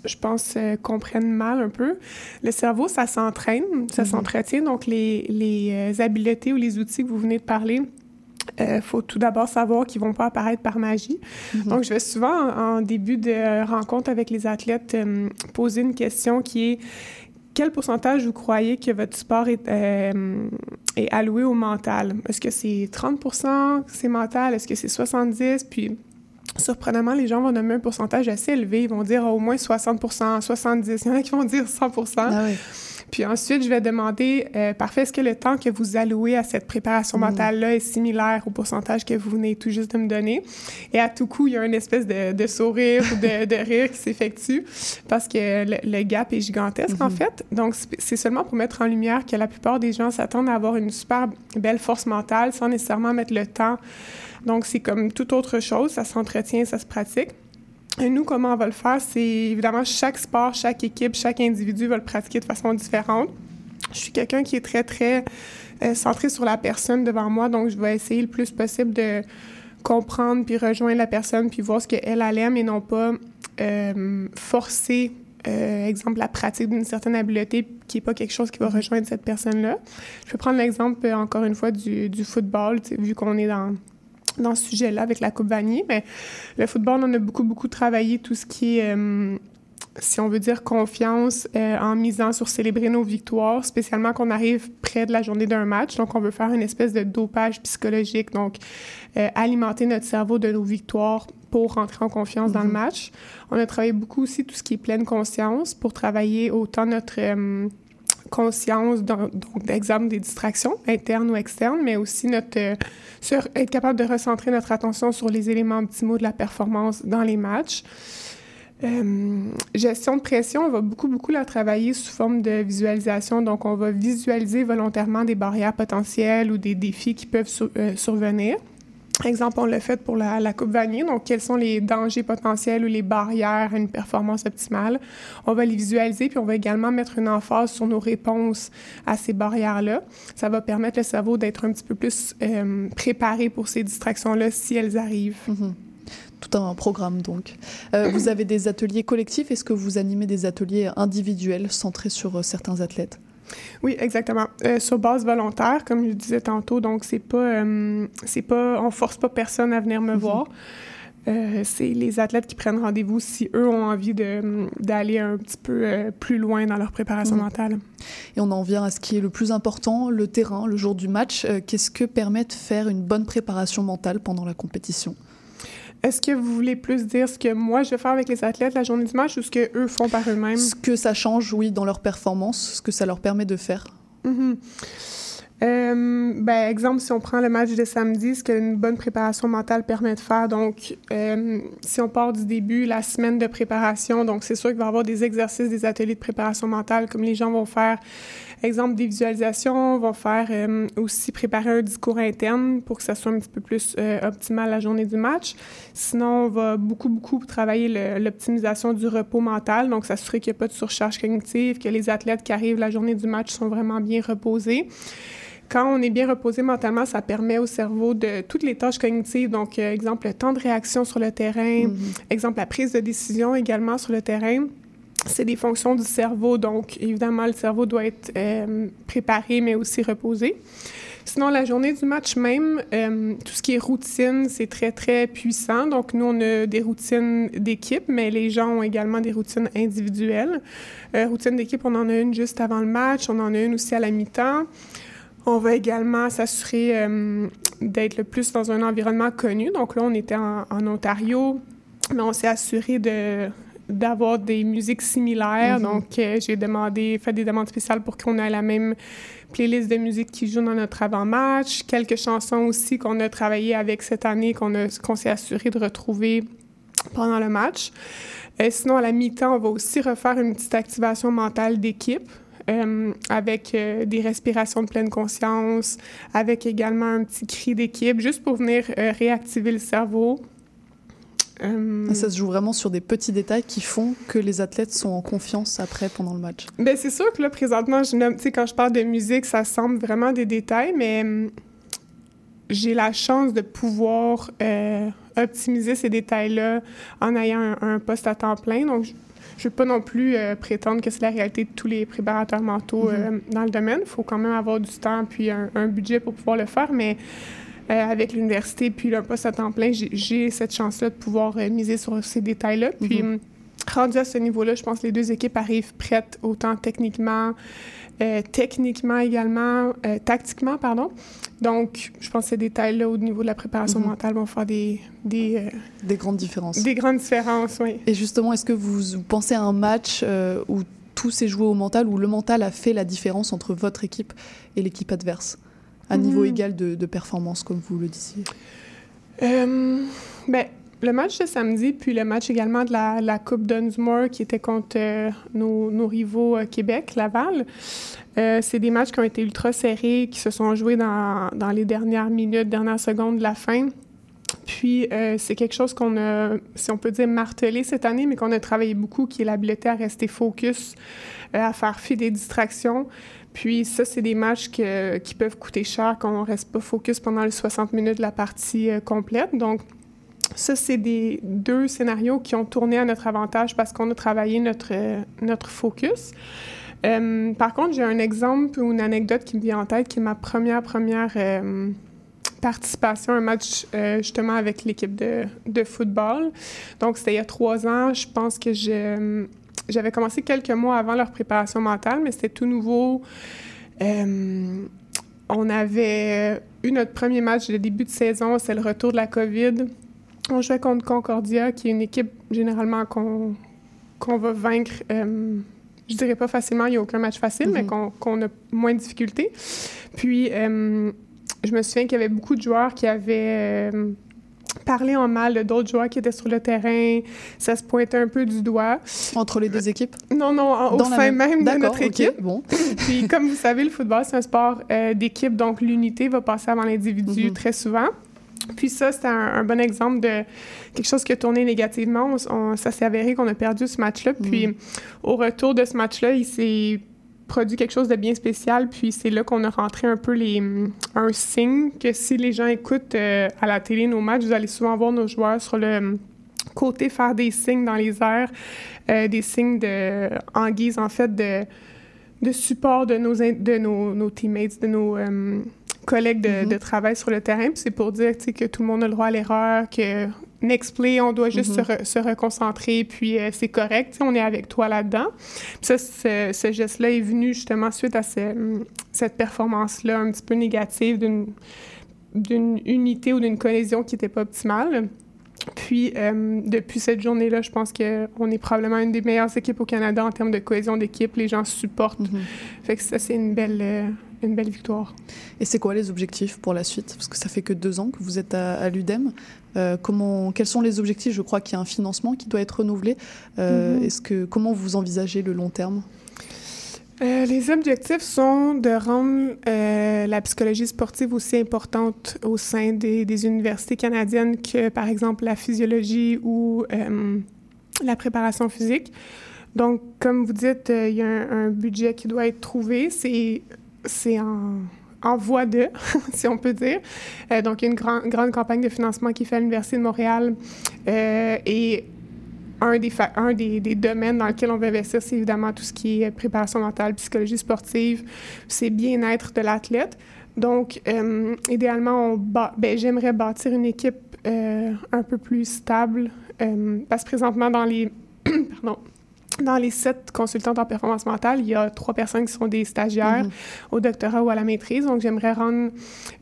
je pense, euh, comprennent mal un peu. Le cerveau, ça s'entraîne, ça mhm. s'entretient. Donc, les, les euh, habiletés ou les outils que vous venez de parler, il euh, faut tout d'abord savoir qu'ils vont pas apparaître par magie. Mhm. Donc, je vais souvent, en, début de rencontre avec les athlètes, poser une question qui est quel pourcentage vous croyez que votre sport est, est alloué au mental? Est-ce que c'est 30% c'est mental? Est-ce que c'est 70? Puis surprenamment, les gens vont nommer un pourcentage assez élevé. Ils vont dire au moins 60% 70 Il y en a qui vont dire 100 ah Puis ensuite, je vais demander, euh, parfait, est-ce que le temps que vous allouez à cette préparation mm. mentale-là est similaire au pourcentage que vous venez tout juste de me donner? Et à tout coup, il y a une espèce de, sourire ou *laughs* de, rire qui s'effectue parce que le, gap est gigantesque, en mm-hmm. fait. Donc, c'est seulement pour mettre en lumière que la plupart des gens s'attendent à avoir une super belle force mentale sans nécessairement mettre le temps donc, c'est comme toute autre chose, ça s'entretient, ça se pratique. Et nous, comment on va le faire? C'est évidemment chaque sport, chaque équipe, chaque individu va le pratiquer de façon différente. Je suis quelqu'un qui est très, très euh, centré sur la personne devant moi, donc je vais essayer le plus possible de comprendre puis rejoindre la personne puis voir ce qu'elle aime et non pas euh, forcer, euh, exemple, la pratique d'une certaine habileté qui n'est pas quelque chose qui va rejoindre cette personne-là. Je peux prendre l'exemple, encore une fois, du football, vu qu'on est dans dans ce sujet-là avec la Coupe Vanier. Mais le football, on a beaucoup, beaucoup travaillé tout ce qui est, euh, si on veut dire, confiance euh, en misant sur célébrer nos victoires, spécialement qu'on arrive près de la journée d'un match. Donc, on veut faire une espèce de dopage psychologique, donc euh, alimenter notre cerveau de nos victoires pour rentrer en confiance dans le mm-hmm. match. On a travaillé beaucoup aussi tout ce qui est pleine conscience pour travailler autant notre conscience, donc d'exemple des distractions internes ou externes, mais aussi notre, euh, être capable de recentrer notre attention sur les éléments optimaux de la performance dans les matchs. Euh, gestion de pression, on va beaucoup, beaucoup la travailler sous forme de visualisation. Donc, on va visualiser volontairement des barrières potentielles ou des défis qui peuvent euh, survenir. Exemple, on l'a fait pour la, Coupe Vanier. Donc, quels sont les dangers potentiels ou les barrières à une performance optimale? On va les visualiser, puis on va également mettre une emphase sur nos réponses à ces barrières-là. Ça va permettre le cerveau d'être un petit peu plus euh, préparé pour ces distractions-là si elles arrivent. Mm-hmm. Tout un programme, donc. Euh, *clears throat* vous avez des ateliers collectifs. Est-ce que vous animez des ateliers individuels centrés sur euh, certains athlètes? Oui, exactement. Euh, sur base volontaire, comme je disais tantôt, donc c'est pas, euh, c'est pas, on force pas personne à venir me voir. Euh, c'est les athlètes qui prennent rendez-vous si eux ont envie de, d'aller un petit peu euh, plus loin dans leur préparation Mhm. mentale. Et on en vient à ce qui est le plus important, le terrain, le jour du match. Euh, Qu'est-ce que permet de faire une bonne préparation mentale pendant la compétition? Est-ce que vous voulez plus dire ce que moi je vais faire avec les athlètes la journée du match ou ce que eux font par eux-mêmes? Ce que ça change, oui, dans leur performance, ce que ça leur permet de faire. Mhm. Euh, ben, exemple, si on prend le match de samedi, ce qu'une bonne préparation mentale permet de faire, donc euh, si on part du début, la semaine de préparation, donc c'est sûr qu'il va y avoir des exercices, des ateliers de préparation mentale, comme les gens vont faire, exemple, des visualisations, vont faire euh, aussi préparer un discours interne pour que ça soit un petit peu plus euh, optimal la journée du match. Sinon, on va beaucoup, beaucoup travailler le- l'optimisation du repos mental, donc s'assurer qu'il n'y a pas de surcharge cognitive, que les athlètes qui arrivent la journée du match sont vraiment bien reposés. Quand on est bien reposé mentalement, ça permet au cerveau de toutes les tâches cognitives, donc euh, exemple le temps de réaction sur le terrain, exemple la prise de décision également sur le terrain. C'est des fonctions du cerveau, donc évidemment le cerveau doit être euh, préparé mais aussi reposé. Sinon, la journée du match même, euh, tout ce qui est routine, c'est très, très puissant. Donc, nous, on a des routines d'équipe, mais les gens ont également des routines individuelles. Euh, routine d'équipe, on en a une juste avant le match, on en a une aussi à la mi-temps. On va également s'assurer d'être le plus dans un environnement connu. Donc là, on était en Ontario, mais on s'est assuré de d'avoir des musiques similaires. Mhm. Donc, euh, j'ai demandé, fait des demandes spéciales pour qu'on ait la même playlist de musique qui joue dans notre avant-match. Quelques chansons aussi qu'on a travaillé avec cette année, qu'on qu'on s'est assuré de retrouver pendant le match. Euh, sinon, à la mi-temps, on va aussi refaire une petite activation mentale d'équipe. euh, avec euh, des respirations de pleine conscience, avec également un petit cri d'équipe, juste pour venir euh, réactiver le cerveau. Euh, Ça se joue vraiment sur des petits détails qui font que les athlètes sont en confiance après, pendant le match. Ben, c'est sûr que là, présentement, je nomme, quand je parle de musique, ça semble vraiment des détails, mais hum, j'ai la chance de pouvoir euh, optimiser ces détails-là en ayant un, un poste à temps plein. Donc, je ne veux pas non plus euh, prétendre que c'est la réalité de tous les préparateurs mentaux euh, dans le domaine. Il faut quand même avoir du temps puis un, un budget pour pouvoir le faire, mais avec l'université puis un poste à temps plein, j'ai- cette chance-là de pouvoir euh, miser sur ces détails-là. Puis, Mhm. hum, rendu à ce niveau-là, je pense que les deux équipes arrivent prêtes autant techniquement, euh, techniquement également, euh, tactiquement, pardon. Donc, je pense que ces détails-là au niveau de la préparation Mhm. mentale vont faire des, des, euh, Des grandes différences. des grandes différences, oui. Et justement, est-ce que vous, vous pensez à un match euh, où tout s'est joué au mental, où le mental a fait la différence entre votre équipe et l'équipe adverse, à niveau Mhm. égal de, de performance, comme vous le disiez Euh, ben, le match de samedi, puis le match également de la, la Coupe Dunsmore qui était contre euh, nos, nos rivaux euh, Québec, Laval, euh, c'est des matchs qui ont été ultra serrés, qui se sont joués dans, dans les dernières minutes, dernières secondes de la fin. Puis, c'est quelque chose qu'on a, si on peut dire, martelé cette année, mais qu'on a travaillé beaucoup, qui est l'habileté à rester focus, à faire fi des distractions. Puis ça, c'est des matchs qui peuvent coûter cher quand on reste pas focus pendant les 60 minutes de la partie euh, complète. Donc, ça, c'est des deux scénarios qui ont tourné à notre avantage parce qu'on a travaillé notre, euh, notre focus. Euh, par contre, j'ai un exemple ou une anecdote qui me vient en tête, qui est ma première, première participation à un match justement avec l'équipe de, de football. Donc, c'était il y a trois ans. Je pense que je, j'avais commencé quelques mois avant leur préparation mentale, mais c'était tout nouveau. Euh, on avait eu notre premier match de début de saison, c'est le retour de la COVID. On jouait contre Concordia, qui est une équipe généralement qu'on qu'on va vaincre. euh, je dirais pas facilement, il n'y a aucun match facile, mais Mhm. qu'on qu'on a moins de difficultés. Puis, euh, je me souviens qu'il y avait beaucoup de joueurs qui avaient parlé en mal d'autres joueurs qui étaient sur le terrain. Ça se pointait un peu du doigt. Entre les deux équipes? Non, non, en- au sein même- même de notre équipe. bon. *laughs* Puis, comme vous savez, le football, c'est un sport euh, d'équipe, donc l'unité va passer avant l'individu Mhm. très souvent. Puis ça, c'est un, un bon exemple de quelque chose qui a tourné négativement. On- ça s'est avéré qu'on a perdu ce match-là. Puis Mhm. au retour de ce match-là, il s'est produit quelque chose de bien spécial. Puis c'est là qu'on a rentré un peu les, un signe que si les gens écoutent euh, à la télé nos matchs, vous allez souvent voir nos joueurs sur le côté faire des signes dans les airs, euh, des signes de, en guise en fait de de support de nos, de nos, nos teammates, de nos collègues de, de travail sur le terrain. Puis c'est pour dire que tout le monde a le droit à l'erreur, que next play, on doit juste se, re- se reconcentrer, puis euh, c'est correct, on est avec toi là-dedans. Ça, ce, ce geste-là est venu justement suite à ce- cette performance-là un petit peu négative d'une unité ou d'une cohésion qui n'était pas optimale. Puis, euh, depuis cette journée-là, je pense qu'on est probablement une des meilleures équipes au Canada en termes de cohésion d'équipe. Les gens supportent. Fait que ça, c'est une belle, euh, une belle victoire. Et c'est quoi les objectifs pour la suite? Parce que ça fait que deux ans que vous êtes à, à l'UDEM. Euh, comment, quels sont les objectifs? Je crois qu'il y a un financement qui doit être renouvelé. Euh, Mhm. Est-ce que comment vous envisagez le long terme? Euh, les objectifs sont de rendre la psychologie sportive aussi importante au sein des, des universités canadiennes que, par exemple, la physiologie ou la préparation physique. Donc, comme vous dites, il y a un, un budget qui doit être trouvé. C'est c'est en, en voie de, *laughs* si on peut dire. Euh, donc, une gran- grande campagne de financement qui est faite à l'Université de Montréal. Euh, et un des, un des, domaines dans lequel on va investir, c'est évidemment tout ce qui est préparation mentale, psychologie sportive, c'est bien-être de l'athlète. Donc, euh, idéalement, ben, j'aimerais bâtir une équipe un peu plus stable, parce que présentement, dans les, *clears throat* pardon, dans les sept consultantes en performance mentale, il y a trois personnes qui sont des stagiaires Mhm. au doctorat ou à la maîtrise. Donc, j'aimerais rendre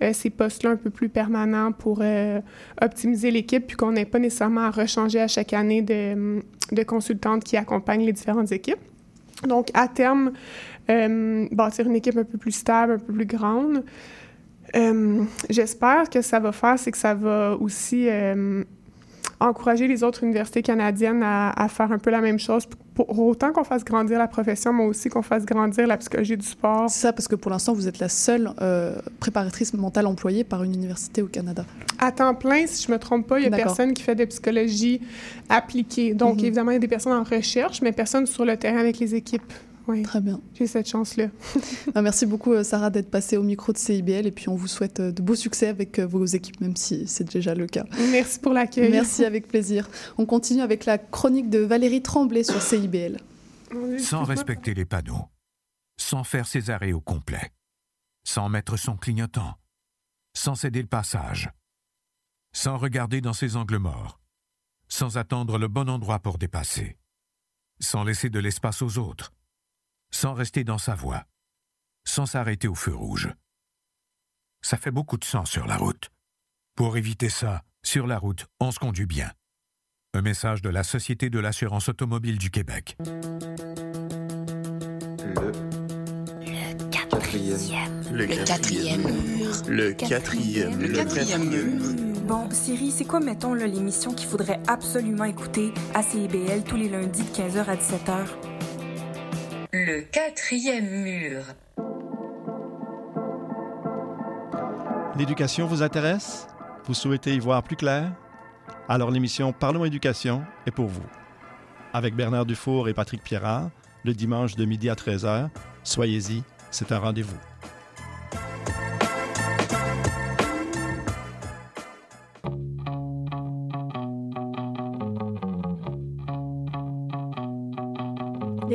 euh, ces postes-là un peu plus permanents pour euh, optimiser l'équipe, puis qu'on n'ait pas nécessairement à rechanger à chaque année de, de consultantes qui accompagnent les différentes équipes. Donc, à terme, euh, bâtir une équipe un peu plus stable, un peu plus grande. Euh, J'espère que ça va faire, c'est que ça va aussi euh, encourager les autres universités canadiennes à, à faire un peu la même chose, pour autant qu'on fasse grandir la profession, mais aussi qu'on fasse grandir la psychologie du sport. C'est ça, parce que pour l'instant, vous êtes la seule euh, préparatrice mentale employée par une université au Canada. À temps plein, si je me trompe pas, il y a personne qui fait de psychologie appliquée. Donc, Mhm. évidemment, il y a des personnes en recherche, mais personne sur le terrain avec les équipes. Oui. Très bien. J'ai cette chance-là. *laughs* Ah, merci beaucoup, euh, Sarah, d'être passée au micro de CIBL. Et puis, on vous souhaite euh, de beaux succès avec euh, vos équipes, même si c'est déjà le cas. Merci pour l'accueil. Merci, avec plaisir. On continue avec la chronique de Valérie Tremblay sur CIBL. Sans respecter les panneaux, sans faire ses arrêts au complet, sans mettre son clignotant, sans céder le passage, sans regarder dans ses angles morts, sans attendre le bon endroit pour dépasser, sans laisser de l'espace aux autres, sans rester dans sa voie, sans s'arrêter au feu rouge. Ça fait beaucoup de sang sur la route. Pour éviter ça, sur la route, on se conduit bien. Un message de la Société de l'assurance automobile du Québec. Le quatrième mur. Le quatrième. Le quatrième mur. Bon, Siri, c'est quoi, mettons, l'émission qu'il faudrait absolument écouter à CIBL tous les lundis de 15h à 17h? Le quatrième mur. L'éducation vous intéresse? Vous souhaitez y voir plus clair? Alors l'émission Parlons éducation est pour vous. Avec Bernard Dufour et Patrick Pierrard, le dimanche de midi à 13h, soyez-y, c'est un rendez-vous.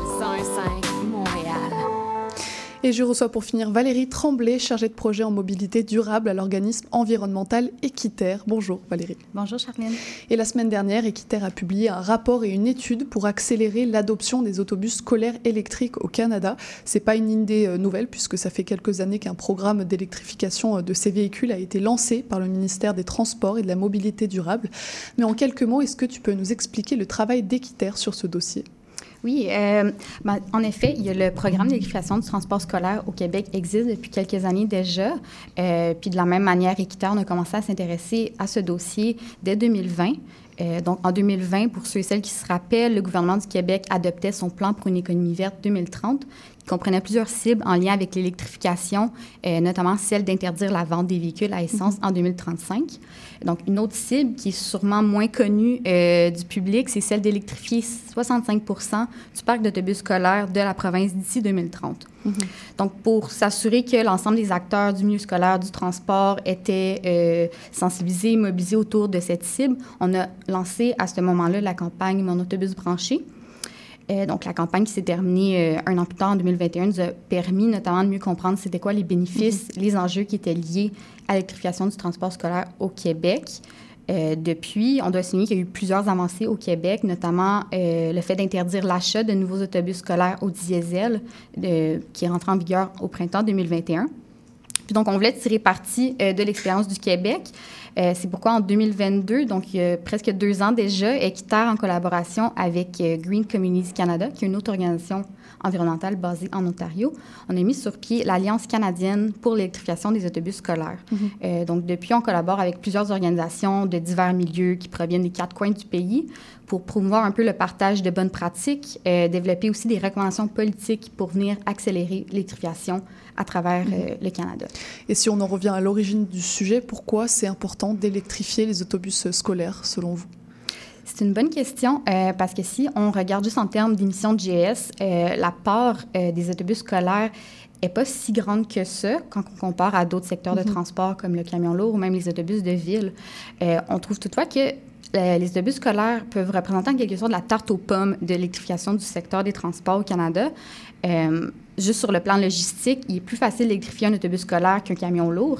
101.5 Montréal. Et je reçois pour finir Valérie Tremblay, chargée de projet en mobilité durable à l'organisme environnemental Équiterre. Bonjour Valérie. Bonjour Charlène. Et la semaine dernière, Équiterre a publié un rapport et une étude pour accélérer l'adoption des autobus scolaires électriques au Canada. C'est pas une idée euh, nouvelle puisque ça fait quelques années qu'un programme d'électrification euh, de ces véhicules a été lancé par le ministère des Transports et de la Mobilité durable. Mais en quelques mots, est-ce que tu peux nous expliquer le travail d'Équiterre sur ce dossier? Oui, euh, ben, en effet, il y a le programme d'électrification du transport scolaire au Québec existe depuis quelques années déjà. Euh, puis de la même manière, Équiterre, on a commencé à s'intéresser à ce dossier dès 2020. Euh, donc, en 2020, pour ceux et celles qui se rappellent, le gouvernement du Québec adoptait son plan pour une économie verte 2030, comprenait plusieurs cibles en lien avec l'électrification, euh, notamment celle d'interdire la vente des véhicules à essence en 2035. Donc, une autre cible qui est sûrement moins connue euh, du public, c'est celle d'électrifier 65% du parc d'autobus scolaires de la province d'ici 2030. Donc, pour s'assurer que l'ensemble des acteurs du milieu scolaire, du transport étaient euh, sensibilisés, mobilisés autour de cette cible, on a lancé à ce moment-là la campagne Mon autobus branché. Euh, donc, la campagne qui s'est terminée euh, un an plus tard, en 2021, nous a permis notamment de mieux comprendre c'était quoi les bénéfices, les enjeux qui étaient liés à l'électrification du transport scolaire au Québec. Euh, depuis, on doit souligner qu'il y a eu plusieurs avancées au Québec, notamment euh, le fait d'interdire l'achat de nouveaux autobus scolaires au diesel, euh, qui est rentré en vigueur au printemps 2021. Puis donc, on voulait tirer parti euh, de l'expérience du Québec. Euh, c'est pourquoi en 2022, donc il y a presque deux ans déjà, Equiterre, en collaboration avec euh, Green Communities Canada, qui est une autre organisation environnementale basée en Ontario, on a mis sur pied l'Alliance canadienne pour l'électrification des autobus scolaires. Mhm. Euh, donc depuis, on collabore avec plusieurs organisations de divers milieux qui proviennent des quatre coins du pays pour promouvoir un peu le partage de bonnes pratiques, euh, développer aussi des recommandations politiques pour venir accélérer l'électrification à travers euh, le Canada. Et si on en revient à l'origine du sujet, pourquoi c'est important d'électrifier les autobus scolaires, selon vous? C'est une bonne question euh, parce que si on regarde juste en termes d'émissions de GS, euh, la part euh, des autobus scolaires est pas si grande que ça quand on compare à d'autres secteurs de Mhm. transport comme le camion lourd ou même les autobus de ville. On trouve toutefois que les autobus scolaires peuvent représenter en quelque sorte la tarte aux pommes de l'électrification du secteur des transports au Canada. Euh, juste sur le plan logistique, il est plus facile d'électrifier un autobus scolaire qu'un camion lourd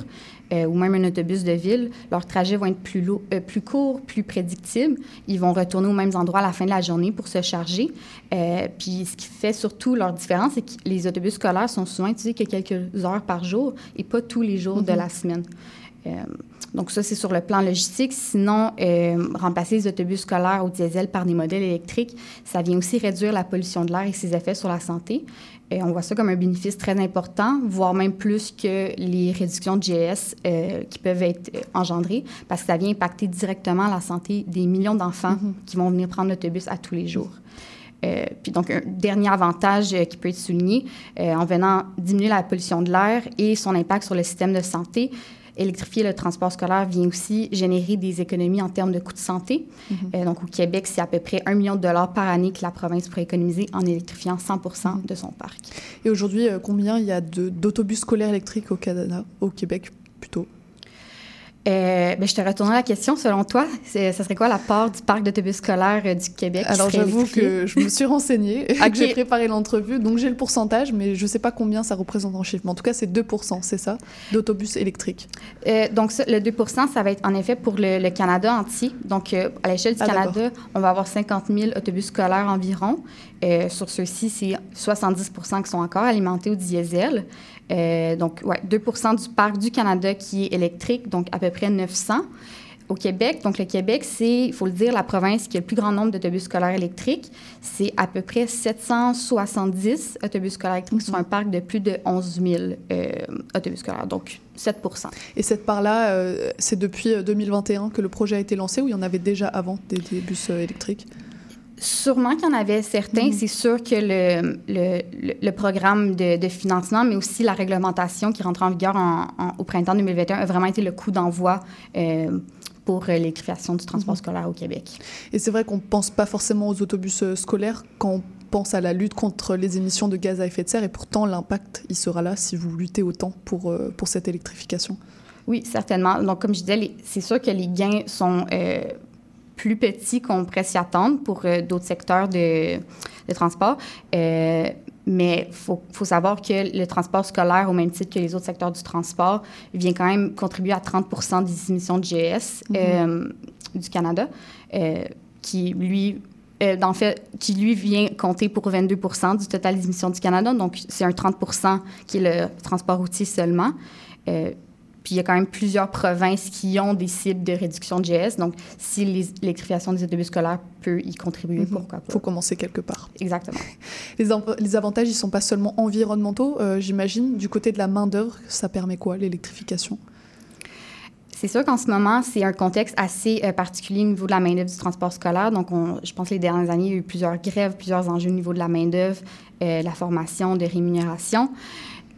euh, ou même un autobus de ville. Leurs trajets vont être plus, lourds- euh, plus courts, plus prédictibles. Ils vont retourner aux mêmes endroits à la fin de la journée pour se charger. Euh, puis ce qui fait surtout leur différence, c'est que les autobus scolaires sont souvent utilisés que quelques heures par jour et pas tous les jours de Mhm. la semaine. Euh, donc ça, c'est sur le plan logistique. Sinon, euh, remplacer les autobus scolaires au diesel par des modèles électriques, ça vient aussi réduire la pollution de l'air et ses effets sur la santé. Et on voit ça comme un bénéfice très important, voire même plus que les réductions de GS euh, qui peuvent être euh, engendrées, parce que ça vient impacter directement la santé des millions d'enfants qui vont venir prendre l'autobus à tous les jours. Euh, puis donc, un dernier avantage euh, qui peut être souligné, euh, en venant diminuer la pollution de l'air et son impact sur le système de santé, électrifier le transport scolaire vient aussi générer des économies en termes de coûts de santé. Mhm. Euh, donc, au Québec, c'est à peu près un million de dollars par année que la province pourrait économiser en électrifiant 100 de son parc. Et aujourd'hui, euh, combien il y a d'autobus scolaires électriques au Canada, au Québec plutôt? Euh, ben, je te retournerai la question. Selon toi, ça serait quoi la part du parc d'autobus scolaire euh, du Québec Alors j'avoue que je me suis renseignée, *laughs* et que j'ai préparé l'entrevue, donc j'ai le pourcentage, mais je ne sais pas combien ça représente en chiffres. Mais en tout cas, c'est 2%, c'est ça, d'autobus électriques. Euh, donc, le 2% ça va être en effet pour le, le Canada entier. Donc, euh, à l'échelle du Ah, Canada, on va avoir 50 000 autobus scolaires environ. Euh, sur ceux-ci, c'est 70% qui sont encore alimentés au diesel. Euh, donc, ouais, 2% du parc du Canada qui est électrique, donc à peu près 900. Au Québec, donc le Québec, c'est, il faut le dire, la province qui a le plus grand nombre d'autobus scolaires électriques. C'est à peu près 770 autobus scolaires électriques sur un parc de plus de 11 000 euh, autobus scolaires, donc 7% Et cette part-là, euh, c'est depuis euh, 2021 que le projet a été lancé ou il y en avait déjà avant des, des bus électriques? Sûrement qu'il y en avait certains. C'est sûr que le, le, le- le programme de, de financement, mais aussi la réglementation qui rentre en vigueur en- en- au printemps 2021 a vraiment été le coup d'envoi euh, pour euh, l'électrification du transport scolaire au Québec. Et c'est vrai qu'on ne pense pas forcément aux autobus euh, scolaires quand on pense à la lutte contre les émissions de gaz à effet de serre, et pourtant l'impact, il sera là si vous luttez autant pour, euh, pour cette électrification. Oui, certainement. Donc, comme je disais, c'est sûr que les gains sont euh, plus petits qu'on pourrait s'y attendre pour euh, d'autres secteurs de, de transport. Euh, mais il faut, faut savoir que le transport scolaire, au même titre que les autres secteurs du transport, vient quand même contribuer à 30% des émissions de GS euh, du Canada, qui, lui, euh, en fait, qui lui vient compter pour 22% du total des émissions du Canada. Donc, c'est un 30% qui est le transport routier seulement. Euh, puis il y a quand même plusieurs provinces qui ont des cibles de réduction de GS. Donc, si l'électrification des autobus scolaires peut y contribuer, pourquoi pas? Il faut commencer quelque part. Exactement. *laughs* Les, av- les avantages, ils ne sont pas seulement environnementaux, euh, j'imagine. Du côté de la main-d'œuvre, ça permet quoi, l'électrification? C'est sûr qu'en ce moment, c'est un contexte assez euh, particulier au niveau de la main-d'œuvre du transport scolaire. Donc, on, je pense que les dernières années, il y a eu plusieurs grèves, plusieurs enjeux au niveau de la main-d'œuvre, euh, la formation, de rémunération.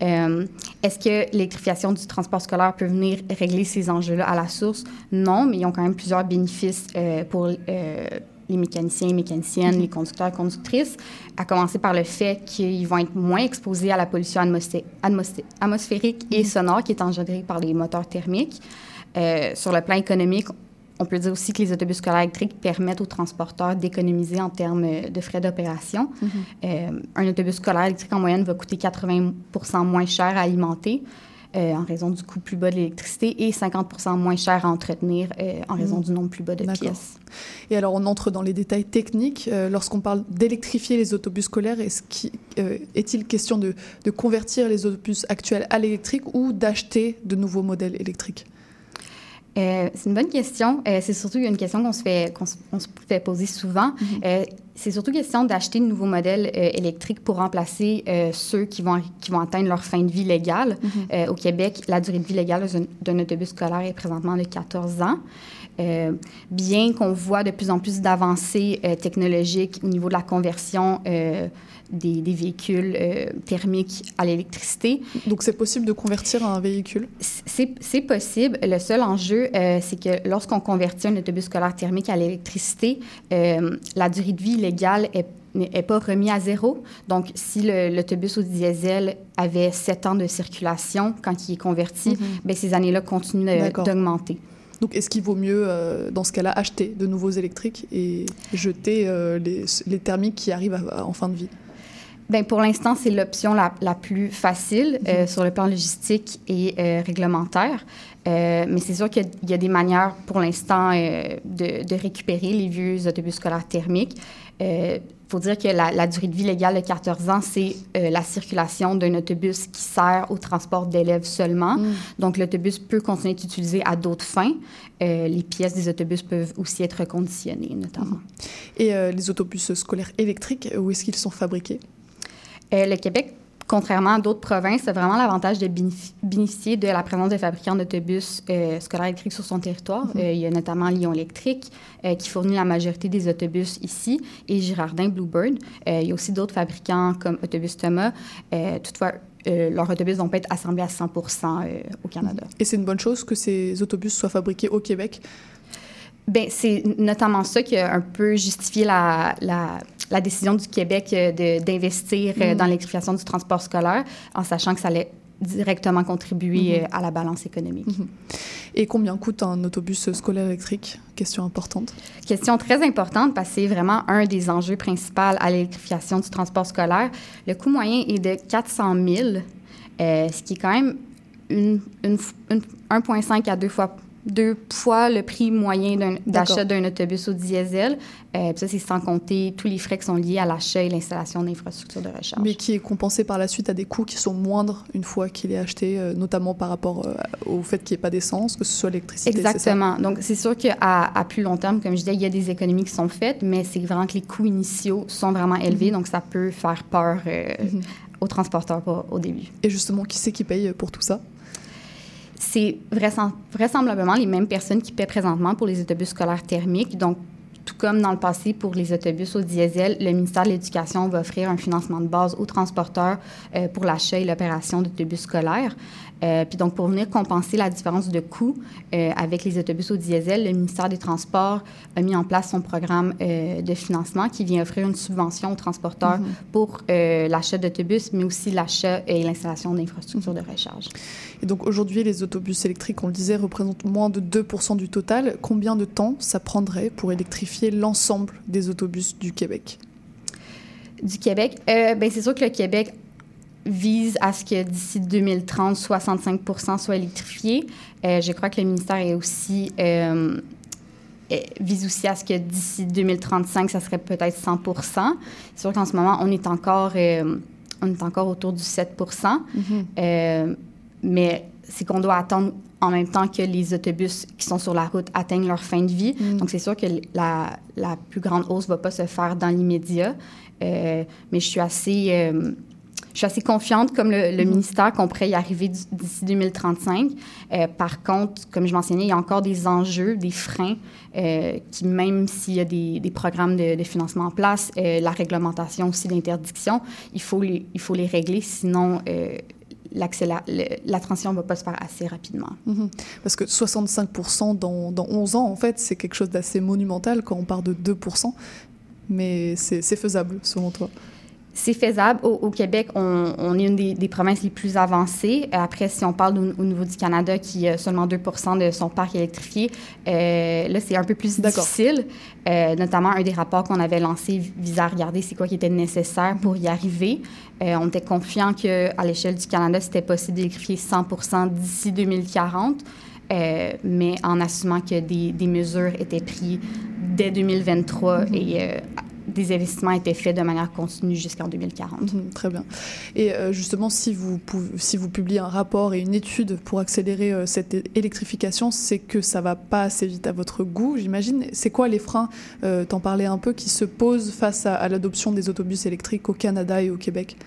Euh, Est-ce que l'électrification du transport scolaire peut venir régler ces enjeux-là à la source? Non, mais ils ont quand même plusieurs bénéfices euh, pour euh, les mécaniciens et mécaniciennes, les conducteurs et conductrices, à commencer par le fait qu'ils vont être moins exposés à la pollution atmosphé- atmosphé- atmosphérique et sonore qui est engendrée par les moteurs thermiques. Euh, sur le plan économique, on peut dire aussi que les autobus scolaires électriques permettent aux transporteurs d'économiser en termes de frais d'opération. Euh, un autobus scolaire électrique en moyenne va coûter 80% moins cher à alimenter euh, en raison du coût plus bas de l'électricité et 50% moins cher à entretenir euh, en raison Mhm. du nombre plus bas de pièces. Et alors, on entre dans les détails techniques. Euh, Lorsqu'on parle d'électrifier les autobus scolaires, euh, est-il question de, de convertir les autobus actuels à l'électrique ou d'acheter de nouveaux modèles électriques? Euh, c'est une bonne question. Euh, c'est surtout une question qu'on se fait, qu'on se, on se fait poser souvent. Euh, c'est surtout question d'acheter de nouveaux modèles électriques pour remplacer ceux qui vont, qui vont atteindre leur fin de vie légale. Mhm. Au Québec, la durée de vie légale d'un- autobus scolaire est présentement de 14 ans. Bien qu'on voit de plus en plus d'avancées technologiques au niveau de la conversion des, des véhicules euh, thermiques à l'électricité. Donc, c'est possible de convertir un véhicule? C'est possible. Le seul enjeu, euh, c'est que lorsqu'on convertit un autobus scolaire thermique à l'électricité, euh, la durée de vie légale est n'est pas remis à zéro. Donc, si l'autobus au diesel avait sept ans de circulation quand il est converti, Mhm. ben, ces années-là continuent d'augmenter. Donc, est-ce qu'il vaut mieux, euh, dans ce cas-là, acheter de nouveaux électriques et jeter euh, les, les thermiques qui arrivent à- à- en fin de vie? Bien, pour l'instant, c'est l'option la, la plus facile Mhm. euh, sur le plan logistique et euh, réglementaire. Euh, mais c'est sûr qu'il y a- il y, a des manières pour l'instant de, de récupérer les vieux autobus scolaires thermiques. Il faut dire que la, la durée de vie légale de 14 ans, c'est la circulation d'un autobus qui sert au transport d'élèves seulement. Mm. Donc, l'autobus peut continuer d'être utilisé à d'autres fins. Les pièces des autobus peuvent aussi être reconditionnées, notamment. Et euh, les autobus scolaires électriques, où est-ce qu'ils sont fabriqués? Euh, le Québec, contrairement à d'autres provinces, a vraiment l'avantage de bénéfi- bénéficier de la présence de fabricants d'autobus euh, scolaires électriques sur son territoire. Mhm. Euh, il y a notamment Lyon Électrique euh, qui fournit la majorité des autobus ici et Girardin Bluebird. Il y a aussi d'autres fabricants comme Autobus Thomas. Toutefois, euh, leurs autobus vont pas être assemblés à 100% euh, au Canada. Et c'est une bonne chose que ces autobus soient fabriqués au Québec? Ben, c'est notamment ça qui a un peu justifié la, la, la décision du Québec euh, d'investir euh, dans l'électrification du transport scolaire, en sachant que ça allait directement contribuer Mhm. euh, à la balance économique. Mhm. Et combien coûte un autobus scolaire électrique? Question importante. Question très importante parce que c'est vraiment un des enjeux principaux à l'électrification du transport scolaire. Le coût moyen est de 400 000, euh, ce qui est quand même une, une f- une- 1,5 à 2 fois, deux fois le prix moyen d'achat d'un autobus au diesel. Euh, ça, c'est sans compter tous les frais qui sont liés à l'achat et l'installation d'infrastructures de recharge. Mais qui est compensé par la suite à des coûts qui sont moindres une fois qu'il est acheté, euh, notamment par rapport euh, au fait qu'il n'y ait pas d'essence, que ce soit l'électricité. ça? Exactement. Donc, c'est sûr qu'à à plus long terme, comme je disais, il y a des économies qui sont faites, mais c'est vraiment que les coûts initiaux sont vraiment élevés, Mhm. donc ça peut faire peur Mhm. aux transporteurs au début. Et justement, qui c'est qui paye pour tout ça? C'est vraisem- vraisemblablement les mêmes personnes qui paient présentement pour les autobus scolaires thermiques. Donc, tout comme dans le passé pour les autobus au diesel, le ministère de l'Éducation va offrir un financement de base aux transporteurs euh, pour l'achat et l'opération d'autobus scolaires. Euh, puis donc, pour venir compenser la différence de coût euh, avec les autobus au diesel, le ministère des Transports a mis en place son programme euh, de financement qui vient offrir une subvention aux transporteurs Mhm. pour l'achat d'autobus, mais aussi l'achat et l'installation d'infrastructures de recharge. Et donc aujourd'hui, les autobus électriques, on le disait, représentent moins de 2% du total. Combien de temps ça prendrait pour électrifier l'ensemble des autobus du Québec? Du Québec, euh, ben c'est sûr que le Québec vise à ce que d'ici 2030, 65% soit électrifié. Euh, je crois que le ministère est aussi euh, vise aussi à ce que d'ici 2035, ça serait peut-être 100% C'est sûr qu'en ce moment, on est encore euh, on est encore autour du 7 Mhm. Euh, mais c'est qu'on doit attendre en même temps que les autobus qui sont sur la route atteignent leur fin de vie. Mm. Donc, c'est sûr que la, la plus grande hausse ne va pas se faire dans l'immédiat. Mais je suis assez, je suis assez confiante, comme le, le ministère, qu'on pourrait y arriver d'ici 2035. Euh, par contre, comme je mentionnais, il y a encore des enjeux, des freins, euh, qui, même s'il y a des, des programmes de, de, financement en place, euh, la réglementation aussi d'interdiction, il, faut les, il faut les régler, sinon la transition ne va pas se faire assez rapidement. Mhm. Parce que 65 dans, dans 11 ans, en fait, c'est quelque chose d'assez monumental quand on part de 2% mais c'est faisable, selon toi? C'est faisable. Au, Québec, on, est une des, provinces les plus avancées. Après, si on parle au, niveau du Canada, qui a seulement 2% de son parc électrifié, euh, là, c'est un peu plus difficile. Euh, notamment, un des rapports qu'on avait lancé visait à regarder c'est quoi qui était nécessaire pour y arriver. Euh, on était confiant qu'à l'échelle du Canada, c'était possible d'électrifier 100% d'ici 2040. mais en assumant que des, mesures étaient prises dès 2023 mm-hmm. et des investissements étaient faits de manière continue jusqu'en 2040. Mhm, très bien. Et euh, justement, si vous, si vous publiez un rapport et une étude pour accélérer euh, cette électrification, c'est que ça va pas assez vite à votre goût, j'imagine. C'est quoi les freins, euh, t'en parlais un peu, qui se posent face à, l'adoption des autobus électriques au Canada et au Québec?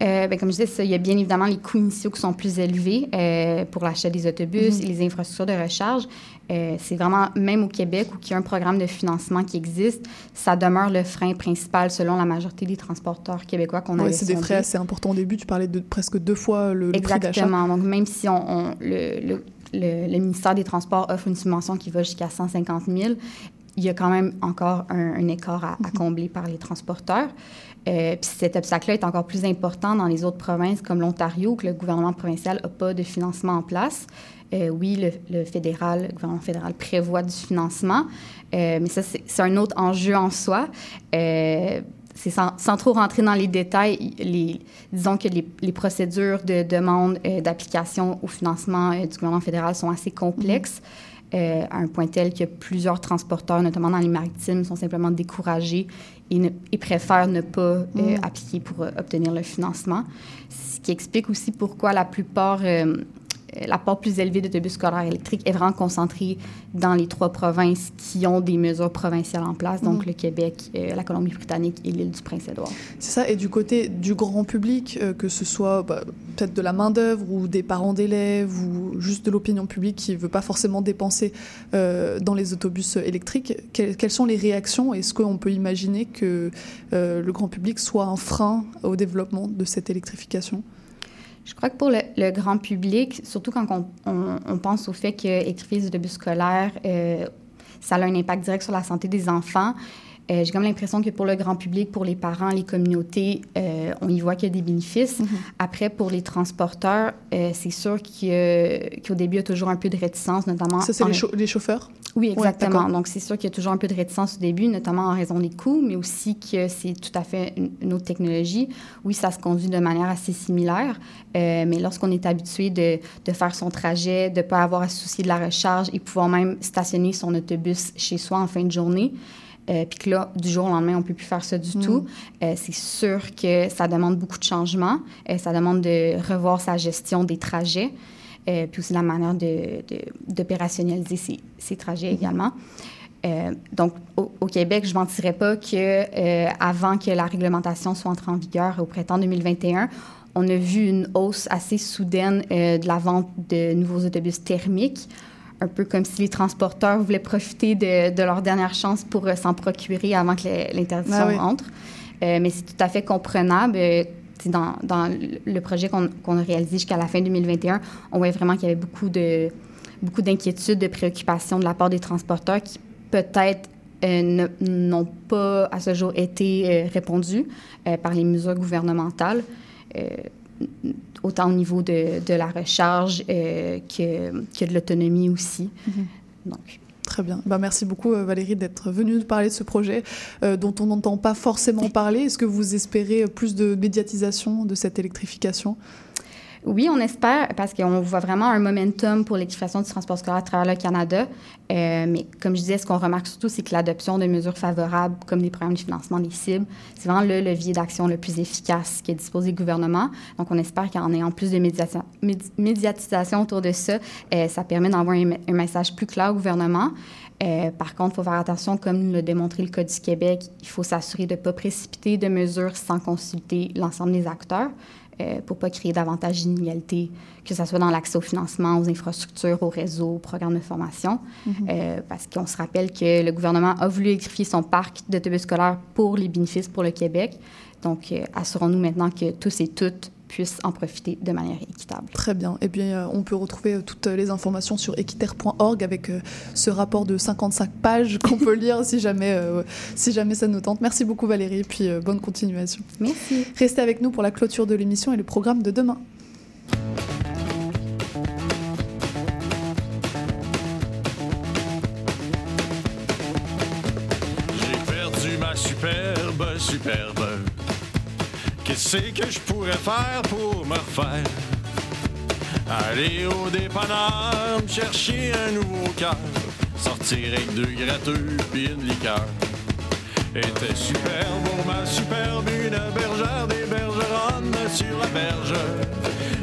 Ben, comme je disais, il y a bien évidemment les coûts initiaux qui sont plus élevés pour l'achat des autobus mhm. et les infrastructures de recharge. Euh, c'est vraiment, même au Québec, où il y a un programme de financement qui existe, ça demeure le frein principal selon la majorité des transporteurs québécois qu'on a. Oui, c'est des frais assez importants au début. Tu parlais de presque deux fois le, prix d'achat. Exactement. Donc, même si on, le, le, ministère des Transports offre une subvention qui va jusqu'à 150 000, il y a quand même encore un, écart à, mhm. combler par les transporteurs. Euh, puis cet obstacle-là est encore plus important dans les autres provinces comme l'Ontario, que le gouvernement provincial n'a pas de financement en place. Euh, oui, le, fédéral, le gouvernement fédéral prévoit du financement, euh, mais ça, c'est un autre enjeu en soi. Euh, c'est sans, trop rentrer dans les détails, les, disons que les, procédures de demande d'application au financement du gouvernement fédéral sont assez complexes. à un point tel que plusieurs transporteurs, notamment dans les maritimes, sont simplement découragés et, préfèrent ne pas appliquer pour obtenir le financement. Ce qui explique aussi pourquoi la plupart euh, l'apport plus élevé d'autobus scolaires électriques est vraiment concentré dans les trois provinces qui ont des mesures provinciales en place, donc mhm. le Québec, euh, la Colombie-Britannique et l'île du Prince-Édouard. C'est ça. Et du côté du grand public, euh, que ce soit bah, peut-être de la main-d'œuvre ou des parents d'élèves ou juste de l'opinion publique qui ne veut pas forcément dépenser dans les autobus électriques, quelles sont les réactions Est-ce qu'on peut imaginer que le grand public soit un frein au développement de cette électrification? Je crois que pour le, grand public, surtout quand on, pense au fait que électrifier les autobus scolaires, euh, ça a un impact direct sur la santé des enfants, euh, j'ai comme l'impression que pour le grand public, pour les parents, les communautés, euh, on y voit qu'il y a des bénéfices. Mm-hmm. Après, pour les transporteurs, c'est sûr qu'au début, il y a toujours un peu de réticence, notamment... Ça, c'est les, chauffeurs? Oui, exactement. Donc, c'est sûr qu'il y a toujours un peu de réticence au début, notamment en raison des coûts, mais aussi que c'est tout à fait une, autre technologie. Oui, ça se conduit de manière assez similaire, euh, mais lorsqu'on est habitué de, de, faire son trajet, de ne pas avoir à se soucier de la recharge et pouvoir même stationner son autobus chez soi en fin de journée, euh, puis que là, du jour au lendemain, on ne peut plus faire ça du mm. tout. Euh, c'est sûr que ça demande beaucoup de changements. ça demande de revoir sa gestion des trajets. Euh, puis aussi la manière d'opérationnaliser de, ces, ces, trajets également. Euh, donc, au, Québec, je ne mentirais pas que euh, avant que la réglementation soit entrée en vigueur au printemps 2021, on a vu une hausse assez soudaine de la vente de nouveaux autobus thermiques, un peu comme si les transporteurs voulaient profiter de, de leur dernière chance pour s'en procurer avant que l'interdiction ah entre. mais c'est tout à fait comprenable dans, dans, le projet qu'on a réalisé jusqu'à la fin 2021, on voyait vraiment qu'il y avait beaucoup de beaucoup d'inquiétudes, de préoccupations de la part des transporteurs qui peut-être euh, n'ont pas à ce jour été euh, répondues euh, par les mesures gouvernementales, autant au niveau de, de la recharge que, que, de l'autonomie aussi. Mm-hmm. Donc, Très bien. Bah, merci beaucoup euh, Valérie d'être venue nous parler de ce projet euh, dont on n'entend pas forcément parler. Est-ce que vous espérez plus de médiatisation de cette électrification? Oui, on espère, parce qu'on voit vraiment un momentum pour l'équitation du transport scolaire à travers le Canada. Euh, mais comme je disais, ce qu'on remarque surtout, c'est que l'adoption de mesures favorables, comme des programmes de financement des cibles, c'est vraiment le levier d'action le plus efficace qui est disposé du gouvernement. Donc, on espère qu'en ayant plus de médiatisation autour de ça, euh, ça permet d'envoyer un, message plus clair au gouvernement. Euh, par contre, il faut faire attention, comme l'a démontré le Code du Québec, il faut s'assurer de ne pas précipiter de mesures sans consulter l'ensemble des acteurs euh, pour ne pas créer davantage d'inégalités, que ce soit dans l'accès au financement, aux infrastructures, aux réseaux, aux programmes de formation. Mm-hmm. euh, parce qu'on se rappelle que le gouvernement a voulu électrifier son parc d'autobus scolaires pour les bénéfices pour le Québec. Donc, euh, assurons-nous maintenant que tous et toutes puissent en profiter de manière équitable. Très bien. Et eh bien, euh, on peut retrouver euh, toutes les informations sur équiterre.org avec euh, ce rapport de 55 pages qu'on peut lire si jamais, si jamais ça nous tente. Merci beaucoup Valérie, et puis bonne continuation. Merci. Restez avec nous pour la clôture de l'émission et le programme de demain. J'ai perdu ma superbe, superbe Qu'est-ce que je pourrais faire pour me refaire? Aller au dépanneur, me chercher un nouveau cœur, sortir avec deux gratteux puis une liqueur. Était super pour ma superbe, une bergère des bergeronnes sur la berge.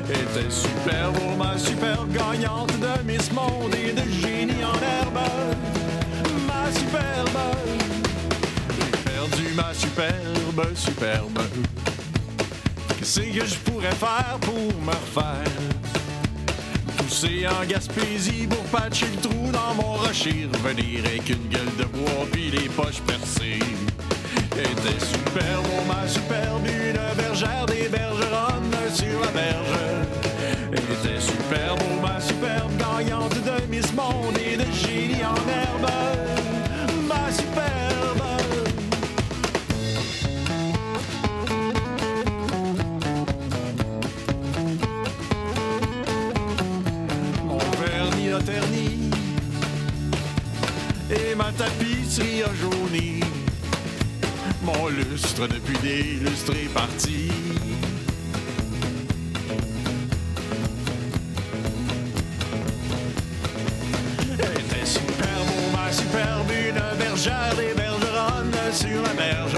Était super pour ma superbe gagnante de Miss Monde et de génie en herbe. Ma superbe, j'ai perdu ma superbe, superbe. Qu'est-ce que je pourrais faire pour me refaire? Pousser en Gaspésie pour patcher le trou dans mon rocher, revenir avec une gueule de bois puis les poches percées. Était super, bon, ma superbe, tapisserie a. Mon lustre depuis des lustres est parti. Était super beau, ma superbe, une bergère des bergeronnes sur la berge.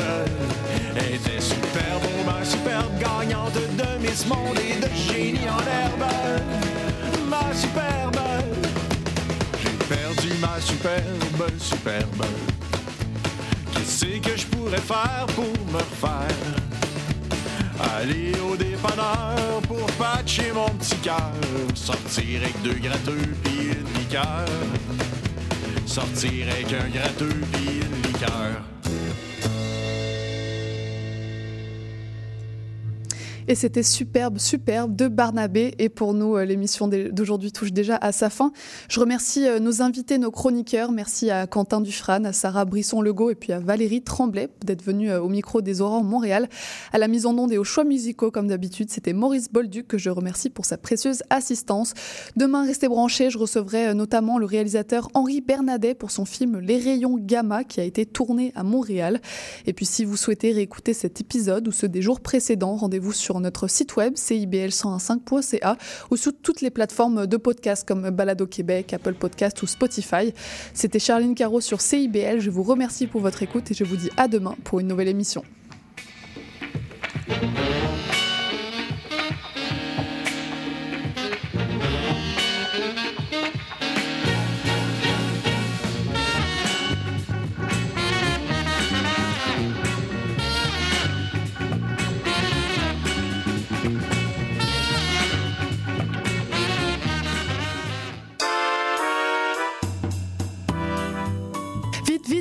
Était super beau, ma superbe, gagnante de Miss Monde et de génie en herbe. Ma superbe superbe, superbe. Qu'est-ce que je pourrais faire pour me refaire? Aller au dépanneur pour patcher mon petit cœur. Sortir avec deux gratteux puis une liqueur. Sortir avec un gratteux puis Et c'était superbe, superbe de Barnabé. Et pour nous, euh, l'émission d'aujourd'hui touche déjà à sa fin. Je remercie euh, nos invités, nos chroniqueurs. Merci à Quentin Dufran, à Sarah Brisson-Legault et puis à Valérie Tremblay d'être venue euh, au micro des Aurores Montréal. À la mise en onde et aux choix musicaux, comme d'habitude, c'était Maurice Bolduc que je remercie pour sa précieuse assistance. Demain, restez branchés. Je recevrai notamment le réalisateur Henri Bernadet pour son film Les rayons gamma qui a été tourné à Montréal. Et puis, si vous souhaitez réécouter cet épisode ou ceux des jours précédents, rendez-vous sur notre site web cibl105.ca ou sur toutes les plateformes de podcast comme Balado Québec, Apple Podcast ou Spotify. C'était Charline Caro sur CIBL. Je vous remercie pour votre écoute et je vous dis à demain pour une nouvelle émission. vie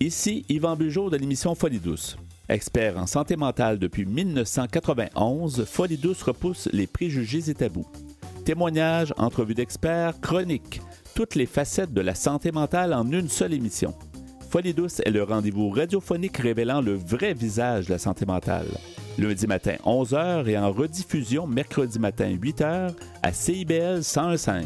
Ici Yvan Bugeaud de l'émission Folie douce. Expert en santé mentale depuis 1991, Folie douce repousse les préjugés et tabous. Témoignages, entrevues d'experts, chroniques, toutes les facettes de la santé mentale en une seule émission. Folie douce est le rendez-vous radiophonique révélant le vrai visage de la santé mentale. Lundi matin 11h et en rediffusion mercredi matin 8h à CIBL 101.5.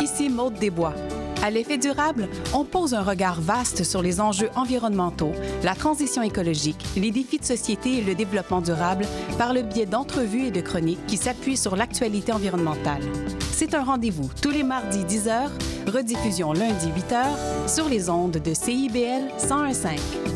Ici Maude Desbois. À l'effet durable, on pose un regard vaste sur les enjeux environnementaux, la transition écologique, les défis de société et le développement durable par le biais d'entrevues et de chroniques qui s'appuient sur l'actualité environnementale. C'est un rendez-vous tous les mardis 10h, rediffusion lundi 8h sur les ondes de CIBL 101.5.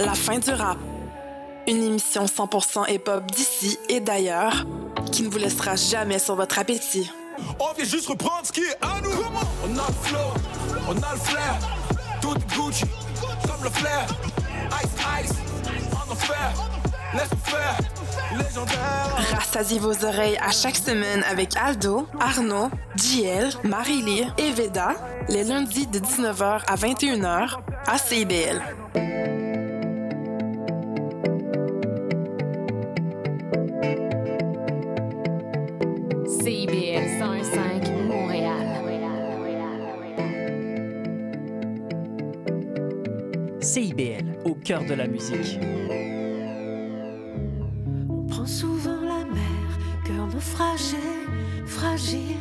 La fin du rap. Une émission 100% hip-hop d'ici et d'ailleurs qui ne vous laissera jamais sur votre appétit. On vient juste reprendre ce qui est à nous. On a le flow, on a le flair. Tout est Gucci, comme le flair. Ice, ice, en enfer. Laisse faire, légendaire. Rassasiez vos oreilles à chaque semaine avec Aldo, Arnaud, JL, Marie-Lee et Veda, les lundis de 19h à 21h à CIBL. CIBL de la musique. On prend souvent la mer, cœur naufragé, fragile.